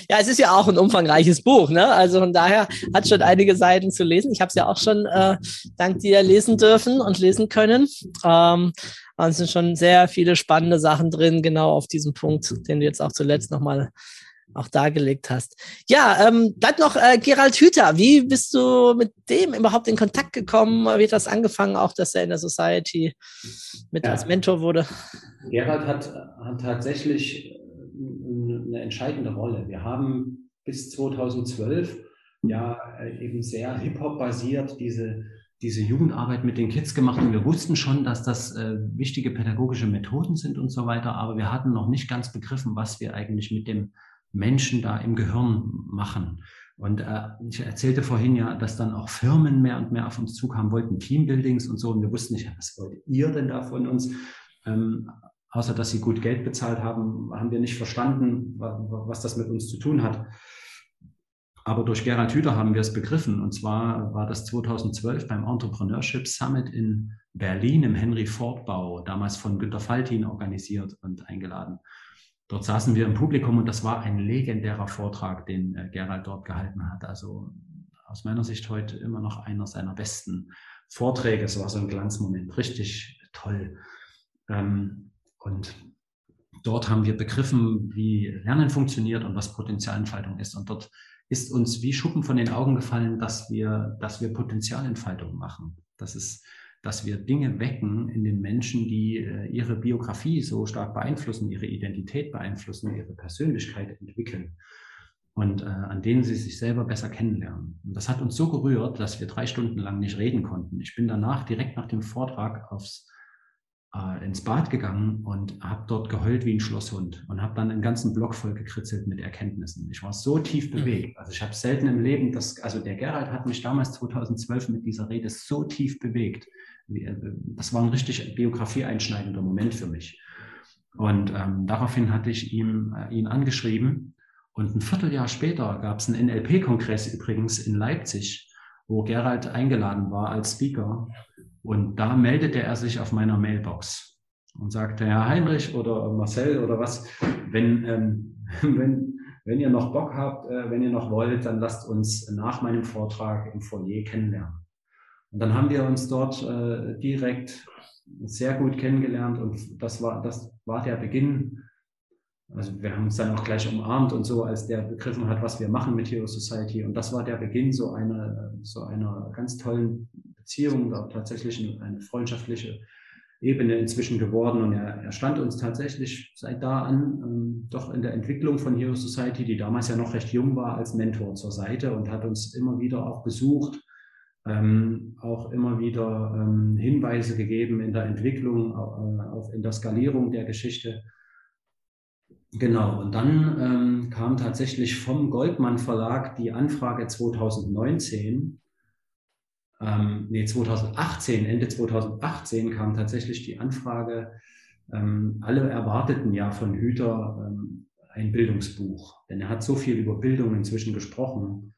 Ja, es ist ja auch ein umfangreiches Buch, ne? Also von daher hat schon einige Seiten zu lesen. Ich habe es ja auch schon äh, dank dir lesen dürfen und lesen können. Ähm, es sind schon sehr viele spannende Sachen drin, genau auf diesem Punkt, den du jetzt auch zuletzt nochmal auch dargelegt hast. Ja, ähm, bleibt noch äh, Gerald Hüther. Wie bist du mit dem überhaupt in Kontakt gekommen? Wie hat das angefangen, auch dass er in der Society mit ja. als Mentor wurde? Gerald hat, hat tatsächlich äh, eine entscheidende Rolle. Wir haben bis 2012 ja äh, eben sehr Hip-Hop-basiert diese, diese Jugendarbeit mit den Kids gemacht und wir wussten schon, dass das äh, wichtige pädagogische Methoden sind und so weiter, aber wir hatten noch nicht ganz begriffen, was wir eigentlich mit dem Menschen da im Gehirn machen. Und äh, ich erzählte vorhin ja, dass dann auch Firmen mehr und mehr auf uns zukamen, wollten Teambuildings und so. Und wir wussten nicht, was wollt ihr denn da von uns? Ähm, außer dass sie gut Geld bezahlt haben, haben wir nicht verstanden, was das mit uns zu tun hat. Aber durch Gerald Hüther haben wir es begriffen. Und zwar war das 2012 beim Entrepreneurship Summit in Berlin im Henry Ford Bau, damals von Günter Faltin organisiert und eingeladen. Dort saßen wir im Publikum und das war ein legendärer Vortrag, den äh, Gerald dort gehalten hat. Also aus meiner Sicht heute immer noch einer seiner besten Vorträge. Es war so ein Glanzmoment, richtig toll. Ähm, und dort haben wir begriffen, wie Lernen funktioniert und was Potenzialentfaltung ist. Und dort ist uns wie Schuppen von den Augen gefallen, dass wir, dass wir Potenzialentfaltung machen. Das ist dass wir Dinge wecken in den Menschen, die äh, ihre Biografie so stark beeinflussen, ihre Identität beeinflussen, ihre Persönlichkeit entwickeln und äh, an denen sie sich selber besser kennenlernen. Und das hat uns so gerührt, dass wir drei Stunden lang nicht reden konnten. Ich bin danach direkt nach dem Vortrag aufs äh, ins Bad gegangen und habe dort geheult wie ein Schlosshund und habe dann einen ganzen Block voll gekritzelt mit Erkenntnissen. Ich war so tief bewegt. Also ich habe selten im Leben, das, also der Gerald hat mich damals 2012 mit dieser Rede so tief bewegt. Äh, das war ein richtig biografieeinschneidender Moment für mich. Und ähm, daraufhin hatte ich ihm, äh, ihn angeschrieben. Und ein Vierteljahr später gab es einen NLP-Kongress übrigens in Leipzig, wo Gerald eingeladen war als Speaker. Und da meldete er sich auf meiner Mailbox und sagte, Herr Heinrich oder Marcel oder was, wenn, ähm, (laughs) wenn, wenn ihr noch Bock habt, äh, wenn ihr noch wollt, dann lasst uns nach meinem Vortrag im Foyer kennenlernen. Und dann haben wir uns dort äh, direkt sehr gut kennengelernt und das war, das war der Beginn. Also wir haben uns dann auch gleich umarmt und so, als der begriffen hat, was wir machen mit Hero Society. Und das war der Beginn so einer, so einer ganz tollen Beziehung, tatsächlich eine freundschaftliche Ebene inzwischen geworden. Und er, er stand uns tatsächlich seit da an ähm, doch in der Entwicklung von Hero Society, die damals ja noch recht jung war, als Mentor zur Seite und hat uns immer wieder auch besucht ähm, auch immer wieder ähm, Hinweise gegeben in der Entwicklung, äh, auf, in der Skalierung der Geschichte. Genau, und dann ähm, kam tatsächlich vom Goldmann Verlag die Anfrage 2019, ähm, nee, 2018, Ende 2018 kam tatsächlich die Anfrage, ähm, alle erwarteten ja von Hüter ähm, ein Bildungsbuch, denn er hat so viel über Bildung inzwischen gesprochen.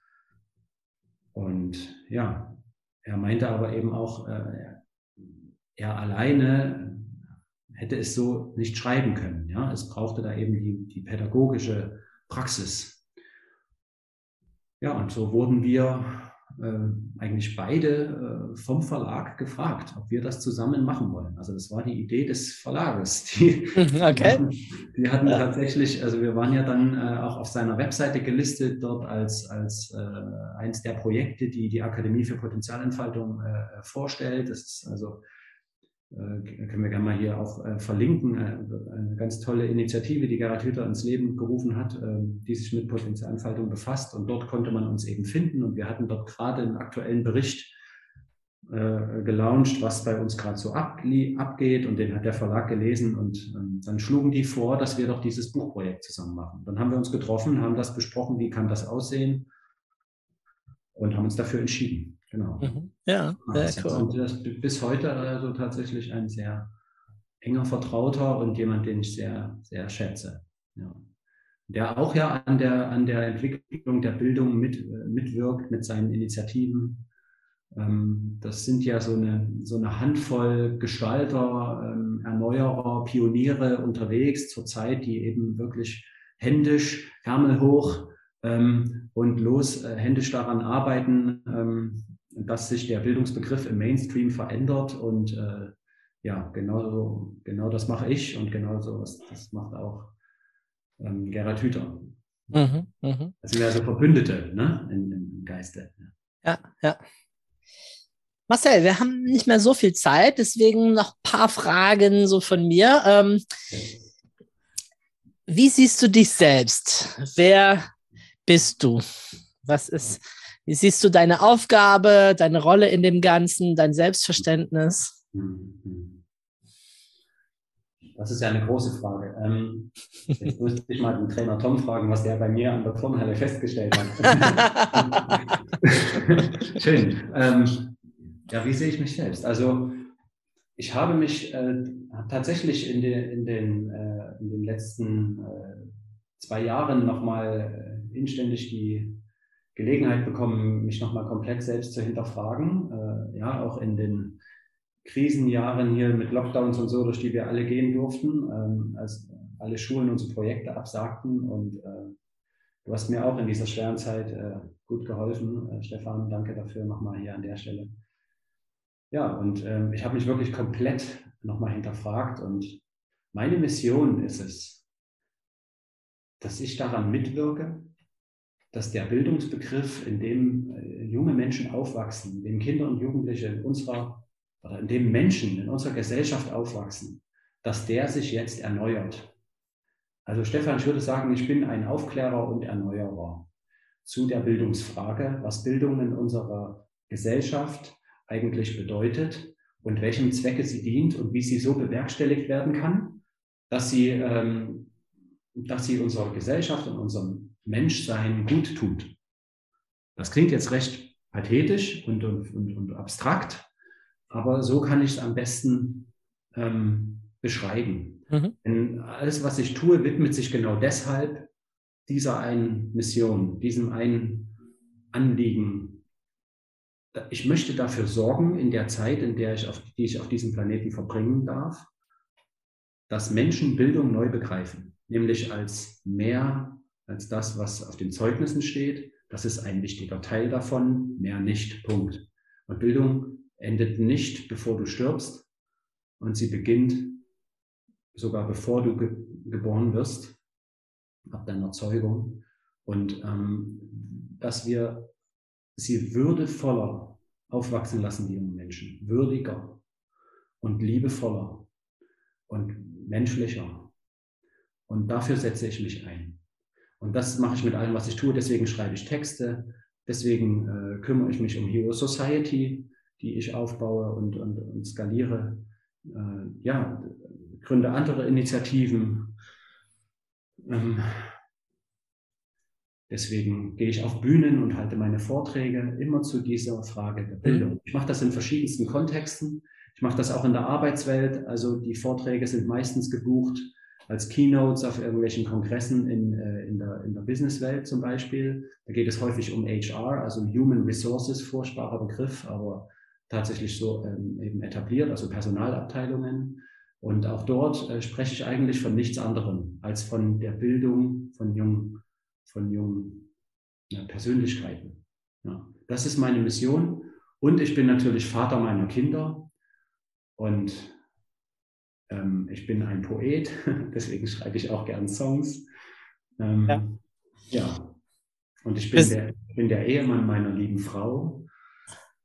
Und ja, er meinte aber eben auch, äh, er alleine hätte es so nicht schreiben können. Ja? Es brauchte da eben die, die pädagogische Praxis. Ja, und so wurden wir äh, eigentlich beide äh, vom Verlag gefragt, ob wir das zusammen machen wollen. Also das war die Idee des Verlages. (laughs) Die, okay. die hatten ja. tatsächlich, also wir waren ja dann äh, auch auf seiner Webseite gelistet, dort als, als äh, eins der Projekte, die die Akademie für Potenzialentfaltung äh, vorstellt. Das ist also können wir gerne mal hier auch äh, verlinken, äh, eine ganz tolle Initiative, die Gerhard Hüther ins Leben gerufen hat, ähm, die sich mit Potenzialentfaltung befasst. Und dort konnte man uns eben finden. Und wir hatten dort gerade einen aktuellen Bericht äh, gelauncht, was bei uns gerade so abgeht. Und den hat der Verlag gelesen. Und ähm, dann schlugen die vor, dass wir doch dieses Buchprojekt zusammen machen. Dann haben wir uns getroffen, haben das besprochen, wie kann das aussehen und haben uns dafür entschieden. Genau. Mhm. Ja, sehr cool. Und das bis heute also tatsächlich ein sehr enger Vertrauter und jemand, den ich sehr, sehr schätze. Ja. Der auch ja an der, an der Entwicklung der Bildung mit, äh, mitwirkt mit seinen Initiativen. Ähm, das sind ja so eine, so eine Handvoll Gestalter, ähm, Erneuerer, Pioniere unterwegs zurzeit, die eben wirklich händisch, Ärmel hoch ähm, und los äh, händisch daran arbeiten, dass sich der Bildungsbegriff im Mainstream verändert und äh, ja, genau, genau das mache ich und genau so was, das macht auch ähm, Gerhard Hüther. Mhm, mh. Das sind ja so Verbündete ne? Im, im Geiste. Ja, ja. Marcel, wir haben nicht mehr so viel Zeit, deswegen noch ein paar Fragen so von mir. Ähm, wie siehst du dich selbst? Wer bist du? Was ist, wie siehst du deine Aufgabe, deine Rolle in dem Ganzen, dein Selbstverständnis? Das ist ja eine große Frage. Ähm, jetzt müsste ich mal den Trainer Tom fragen, was der bei mir an der Turnhalle festgestellt hat. (laughs) Schön. Ähm, ja, wie sehe ich mich selbst? Also ich habe mich äh, tatsächlich in, de, in, den, äh, in den letzten äh, zwei Jahren nochmal äh, inständig die Gelegenheit bekommen, mich nochmal komplett selbst zu hinterfragen. Äh, ja, auch in den Krisenjahren hier mit Lockdowns und so, durch die wir alle gehen durften, ähm, als alle Schulen unsere Projekte absagten. Und äh, du hast mir auch in dieser schweren Zeit äh, gut geholfen, äh, Stefan. Danke dafür nochmal hier an der Stelle. Ja, und ähm, ich habe mich wirklich komplett nochmal hinterfragt. Und meine Mission ist es, dass ich daran mitwirke, dass der Bildungsbegriff, in dem äh, junge Menschen aufwachsen, in dem Kinder und Jugendliche in unserer oder in dem Menschen in unserer Gesellschaft aufwachsen, dass der sich jetzt erneuert. Also Stefan, ich würde sagen, ich bin ein Aufklärer und Erneuerer zu der Bildungsfrage, was Bildung in unserer Gesellschaft eigentlich bedeutet und welchem Zwecke sie dient und wie sie so bewerkstelligt werden kann, dass sie, ähm, dass sie unserer Gesellschaft und unserem Menschsein gut tut. Das klingt jetzt recht pathetisch und, und, und, und abstrakt, aber so kann ich es am besten ähm, beschreiben. Mhm. Denn alles, was ich tue, widmet sich genau deshalb dieser einen Mission, diesem einen Anliegen. Ich möchte dafür sorgen, in der Zeit, in der ich auf, die ich auf diesem Planeten verbringen darf, dass Menschen Bildung neu begreifen, nämlich als mehr als das, was auf den Zeugnissen steht. Das ist ein wichtiger Teil davon, mehr nicht. Punkt. Und Bildung endet nicht, bevor du stirbst, und sie beginnt sogar bevor du ge geboren wirst, ab deiner Zeugung. Und ähm, dass wir sie würdevoller aufwachsen lassen, die jungen Menschen, würdiger und liebevoller und menschlicher. Und dafür setze ich mich ein. Und das mache ich mit allem, was ich tue. Deswegen schreibe ich Texte. Deswegen äh, kümmere ich mich um Hero Society, die ich aufbaue und, und, und skaliere. Äh, ja, gründe andere Initiativen. Ähm, deswegen gehe ich auf Bühnen und halte meine Vorträge immer zu dieser Frage der Bildung. Mhm. Ich mache das in verschiedensten Kontexten. Ich mache das auch in der Arbeitswelt. Also die Vorträge sind meistens gebucht als Keynotes auf irgendwelchen Kongressen in, äh, in der, in der Businesswelt zum Beispiel. Da geht es häufig um HR, also Human Resources, furchtbarer Begriff, aber tatsächlich so ähm, eben etabliert, also Personalabteilungen. Und auch dort äh, spreche ich eigentlich von nichts anderem als von der Bildung von jungen, von jungen ja, Persönlichkeiten. Ja, das ist meine Mission. Und ich bin natürlich Vater meiner Kinder. Und ähm, ich bin ein Poet, (laughs) deswegen schreibe ich auch gern Songs. Ähm, ja. ja. Und ich bin der, bin der, Ehemann meiner lieben Frau.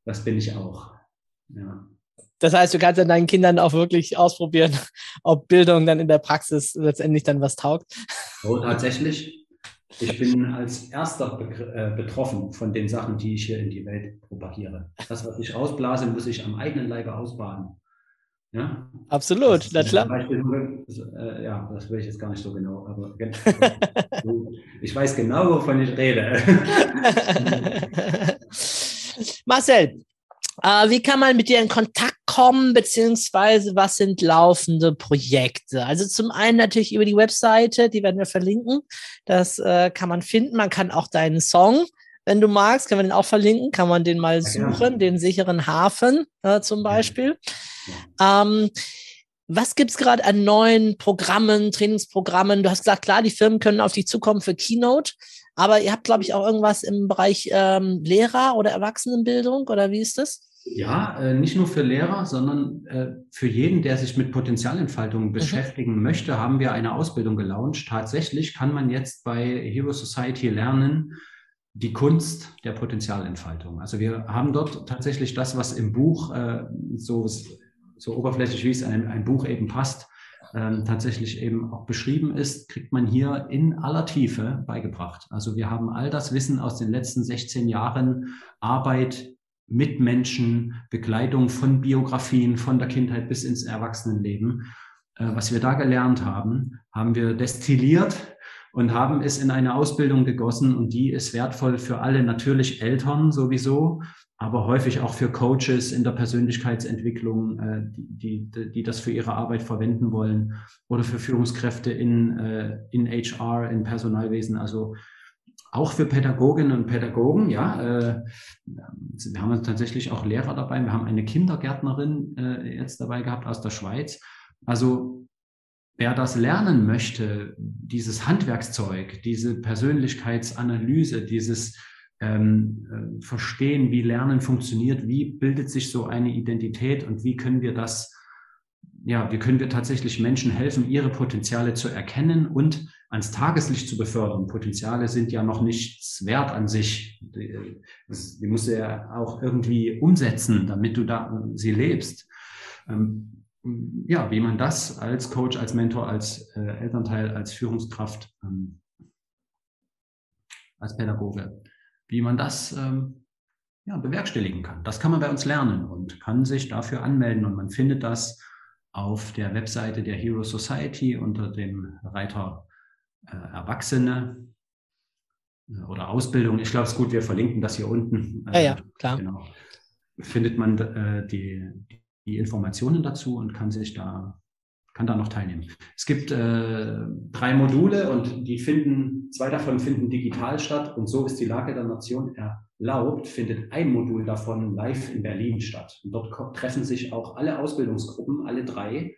Das bin ich auch. Ja. Das heißt, du kannst dann deinen Kindern auch wirklich ausprobieren, (laughs) ob Bildung dann in der Praxis letztendlich dann was taugt. Oh, tatsächlich. Ich bin als erster äh, betroffen von den Sachen, die ich hier in die Welt propagiere. Das, was ich ausblase, muss ich am eigenen Leibe ausbaden. Ja? Absolut, na klar. Beispiel, äh, ja, das will ich jetzt gar nicht so genau, aber (laughs) ich weiß genau, wovon ich rede. (laughs) Marcel, äh, wie kann man mit dir in Kontakt kommen, beziehungsweise was sind laufende Projekte? Also zum einen natürlich über die Webseite, die werden wir verlinken. Das äh, kann man finden. Man kann auch deinen Song wenn du magst, können wir den auch verlinken, kann man den mal suchen, ja. den sicheren Hafen äh, zum Beispiel. Ja. Ähm, was gibt es gerade an neuen Programmen, Trainingsprogrammen? Du hast gesagt, klar, die Firmen können auf dich zukommen für Keynote, aber ihr habt, glaube ich, auch irgendwas im Bereich ähm, Lehrer oder Erwachsenenbildung oder wie ist das? Ja, äh, nicht nur für Lehrer, sondern äh, für jeden, der sich mit Potenzialentfaltung mhm. beschäftigen möchte, haben wir eine Ausbildung gelauncht. Tatsächlich kann man jetzt bei Hero Society lernen, die Kunst der Potenzialentfaltung. Also wir haben dort tatsächlich das, was im Buch äh, so, so oberflächlich wie es ein, ein Buch eben passt, ähm, tatsächlich eben auch beschrieben ist, kriegt man hier in aller Tiefe beigebracht. Also wir haben all das Wissen aus den letzten 16 Jahren Arbeit mit Menschen, Begleitung von Biografien von der Kindheit bis ins Erwachsenenleben. Äh, was wir da gelernt haben, haben wir destilliert und haben es in eine Ausbildung gegossen und die ist wertvoll für alle, natürlich Eltern sowieso, aber häufig auch für Coaches in der Persönlichkeitsentwicklung, äh, die, die, die das für ihre Arbeit verwenden wollen oder für Führungskräfte in, äh, in HR, in Personalwesen, also auch für Pädagoginnen und Pädagogen, ja. Äh, wir haben tatsächlich auch Lehrer dabei. Wir haben eine Kindergärtnerin äh, jetzt dabei gehabt aus der Schweiz. Also wer das lernen möchte, dieses Handwerkszeug, diese Persönlichkeitsanalyse, dieses ähm, äh, Verstehen, wie Lernen funktioniert, wie bildet sich so eine Identität und wie können wir das, ja, wie können wir tatsächlich Menschen helfen, ihre Potenziale zu erkennen und ans Tageslicht zu befördern. Potenziale sind ja noch nichts wert an sich. Die, die musst du ja auch irgendwie umsetzen, damit du da sie lebst. Ähm, ja, wie man das als Coach, als Mentor, als äh, Elternteil, als Führungskraft, ähm, als Pädagoge, wie man das ähm, ja, bewerkstelligen kann. Das kann man bei uns lernen und kann sich dafür anmelden und man findet das auf der Webseite der Hero Society unter dem Reiter äh, Erwachsene äh, oder Ausbildung. Ich glaube, es ist gut, wir verlinken das hier unten. Ja, ja, klar. Genau. Findet man äh, die, die Informationen dazu und kann sich da, kann da noch teilnehmen. Es gibt äh, drei Module und die finden, zwei davon finden digital statt und so ist die Lage der Nation erlaubt, findet ein Modul davon live in Berlin statt. Und dort treffen sich auch alle Ausbildungsgruppen, alle drei.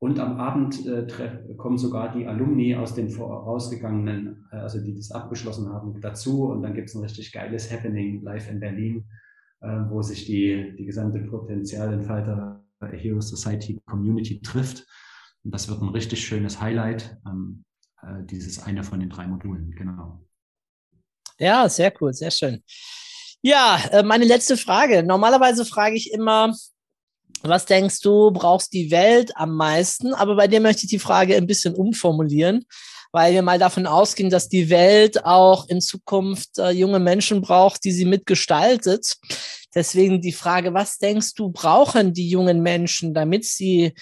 Und am Abend äh, kommen sogar die Alumni aus den vorausgegangenen, äh, also die das abgeschlossen haben, dazu. Und dann gibt es ein richtig geiles Happening live in Berlin wo sich die, die gesamte Potenzialentfalter Hero Society Community trifft. Und das wird ein richtig schönes Highlight, ähm, äh, dieses eine von den drei Modulen, genau. Ja, sehr cool, sehr schön. Ja, äh, meine letzte Frage. Normalerweise frage ich immer, was denkst du, brauchst die Welt am meisten? Aber bei dir möchte ich die Frage ein bisschen umformulieren weil wir mal davon ausgehen, dass die Welt auch in Zukunft äh, junge Menschen braucht, die sie mitgestaltet. Deswegen die Frage, was denkst du, brauchen die jungen Menschen, damit sie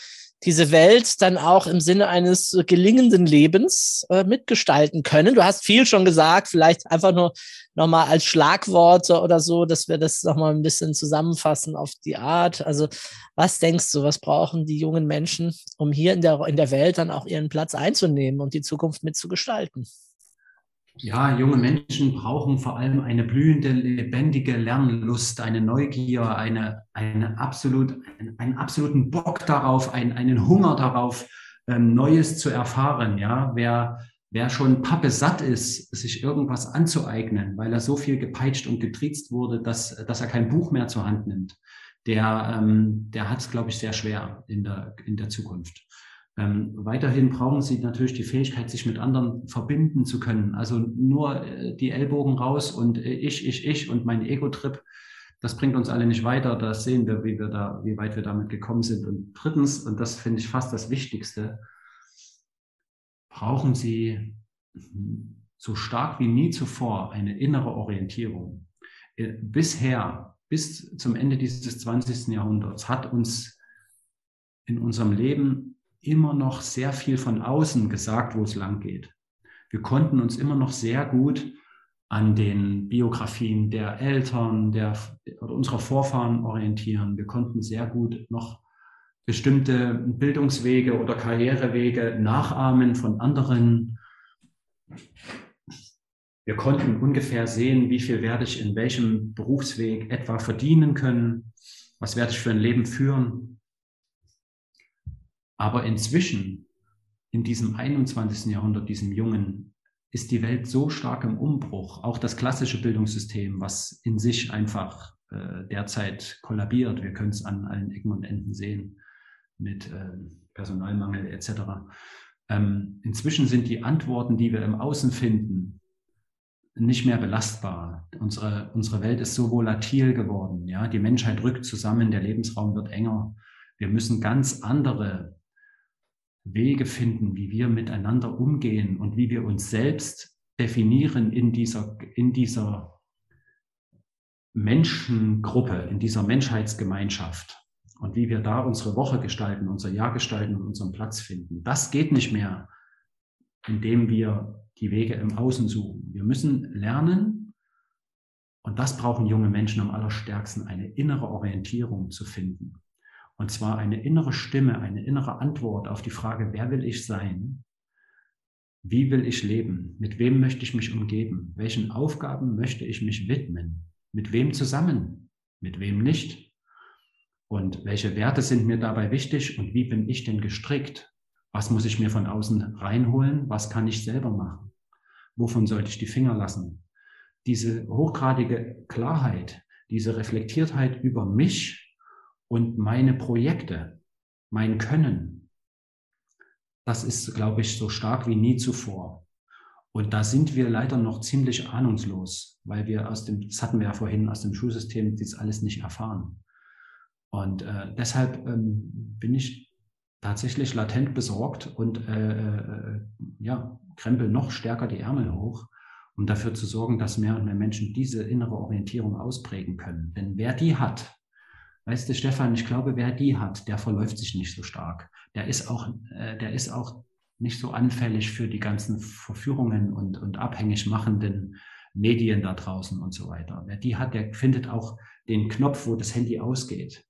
diese Welt dann auch im Sinne eines gelingenden Lebens äh, mitgestalten können. Du hast viel schon gesagt, vielleicht einfach nur nochmal als Schlagworte oder so, dass wir das nochmal ein bisschen zusammenfassen auf die Art. Also was denkst du, was brauchen die jungen Menschen, um hier in der, in der Welt dann auch ihren Platz einzunehmen und die Zukunft mitzugestalten? Ja, junge Menschen brauchen vor allem eine blühende, lebendige Lernlust, eine Neugier, eine, eine absolut, einen absoluten Bock darauf, einen, einen Hunger darauf, ähm, Neues zu erfahren. Ja, wer, wer schon Pappe satt ist, sich irgendwas anzueignen, weil er so viel gepeitscht und getriezt wurde, dass, dass er kein Buch mehr zur Hand nimmt, der, ähm, der hat es, glaube ich, sehr schwer in der, in der Zukunft. Ähm, weiterhin brauchen sie natürlich die Fähigkeit, sich mit anderen verbinden zu können. Also nur äh, die Ellbogen raus und äh, ich, ich, ich und mein Ego-Trip, das bringt uns alle nicht weiter. Da sehen wir, wie wir da, wie weit wir damit gekommen sind. Und drittens, und das finde ich fast das Wichtigste, brauchen Sie so stark wie nie zuvor eine innere Orientierung. Äh, bisher, bis zum Ende dieses 20. Jahrhunderts, hat uns in unserem Leben immer noch sehr viel von außen gesagt, wo es lang geht. Wir konnten uns immer noch sehr gut an den Biografien der Eltern, der, oder unserer Vorfahren orientieren. Wir konnten sehr gut noch bestimmte Bildungswege oder Karrierewege nachahmen von anderen. Wir konnten ungefähr sehen, wie viel werde ich in welchem Berufsweg etwa verdienen können, was werde ich für ein Leben führen. Aber inzwischen, in diesem 21. Jahrhundert, diesem jungen, ist die Welt so stark im Umbruch, auch das klassische Bildungssystem, was in sich einfach äh, derzeit kollabiert. Wir können es an allen Ecken und Enden sehen mit äh, Personalmangel etc. Ähm, inzwischen sind die Antworten, die wir im Außen finden, nicht mehr belastbar. Unsere, unsere Welt ist so volatil geworden. Ja? Die Menschheit rückt zusammen, der Lebensraum wird enger. Wir müssen ganz andere Wege finden, wie wir miteinander umgehen und wie wir uns selbst definieren in dieser, in dieser Menschengruppe, in dieser Menschheitsgemeinschaft und wie wir da unsere Woche gestalten, unser Jahr gestalten und unseren Platz finden. Das geht nicht mehr, indem wir die Wege im Außen suchen. Wir müssen lernen, und das brauchen junge Menschen am allerstärksten, eine innere Orientierung zu finden. Und zwar eine innere Stimme, eine innere Antwort auf die Frage, wer will ich sein? Wie will ich leben? Mit wem möchte ich mich umgeben? Welchen Aufgaben möchte ich mich widmen? Mit wem zusammen? Mit wem nicht? Und welche Werte sind mir dabei wichtig und wie bin ich denn gestrickt? Was muss ich mir von außen reinholen? Was kann ich selber machen? Wovon sollte ich die Finger lassen? Diese hochgradige Klarheit, diese Reflektiertheit über mich und meine Projekte, mein Können, das ist, glaube ich, so stark wie nie zuvor. Und da sind wir leider noch ziemlich ahnungslos, weil wir aus dem, das hatten wir ja vorhin, aus dem Schulsystem das alles nicht erfahren. Und äh, deshalb ähm, bin ich tatsächlich latent besorgt und äh, äh, ja, krempel noch stärker die Ärmel hoch, um dafür zu sorgen, dass mehr und mehr Menschen diese innere Orientierung ausprägen können. Denn wer die hat, weißt du, Stefan, ich glaube, wer die hat, der verläuft sich nicht so stark. Der ist auch, äh, der ist auch nicht so anfällig für die ganzen Verführungen und, und abhängig machenden Medien da draußen und so weiter. Wer die hat, der findet auch den Knopf, wo das Handy ausgeht.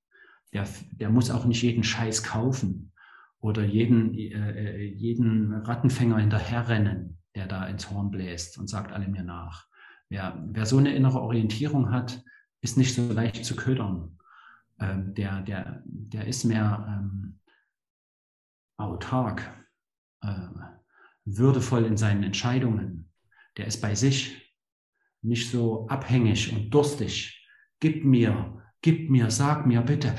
Der, der muss auch nicht jeden Scheiß kaufen oder jeden, äh, jeden Rattenfänger hinterherrennen, der da ins Horn bläst und sagt alle mir nach. Wer, wer so eine innere Orientierung hat, ist nicht so leicht zu ködern. Ähm, der, der, der ist mehr ähm, autark, äh, würdevoll in seinen Entscheidungen. Der ist bei sich nicht so abhängig und durstig. Gib mir, gib mir, sag mir bitte.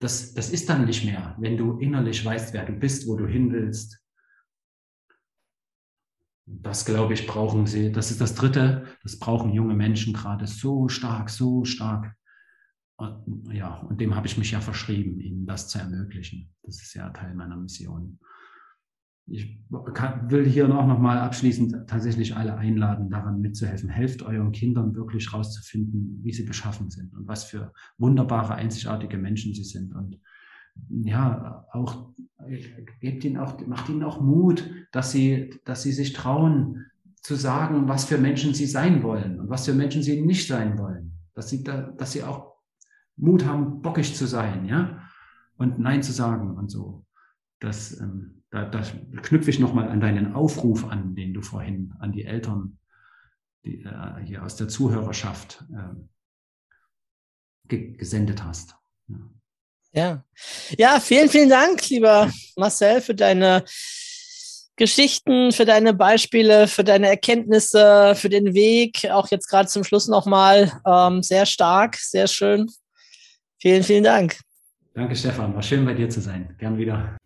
Das, das ist dann nicht mehr, wenn du innerlich weißt, wer du bist, wo du hin willst. Das, glaube ich, brauchen sie. Das ist das Dritte. Das brauchen junge Menschen gerade so stark, so stark. Und, ja, und dem habe ich mich ja verschrieben, ihnen das zu ermöglichen. Das ist ja Teil meiner Mission ich kann, will hier auch nochmal abschließend tatsächlich alle einladen, daran mitzuhelfen. Helft euren Kindern wirklich rauszufinden, wie sie beschaffen sind und was für wunderbare, einzigartige Menschen sie sind. Und ja, auch gebt ihnen auch, macht ihnen auch Mut, dass sie, dass sie sich trauen, zu sagen, was für Menschen sie sein wollen und was für Menschen sie nicht sein wollen. Dass sie, da, dass sie auch Mut haben, bockig zu sein, ja, und Nein zu sagen und so. Das, ähm, da, da knüpfe ich nochmal an deinen Aufruf an, den du vorhin an die Eltern die, äh, hier aus der Zuhörerschaft äh, ge gesendet hast. Ja. ja. Ja, vielen, vielen Dank, lieber Marcel, für deine Geschichten, für deine Beispiele, für deine Erkenntnisse, für den Weg. Auch jetzt gerade zum Schluss nochmal ähm, sehr stark, sehr schön. Vielen, vielen Dank. Danke, Stefan. War schön bei dir zu sein. Gern wieder.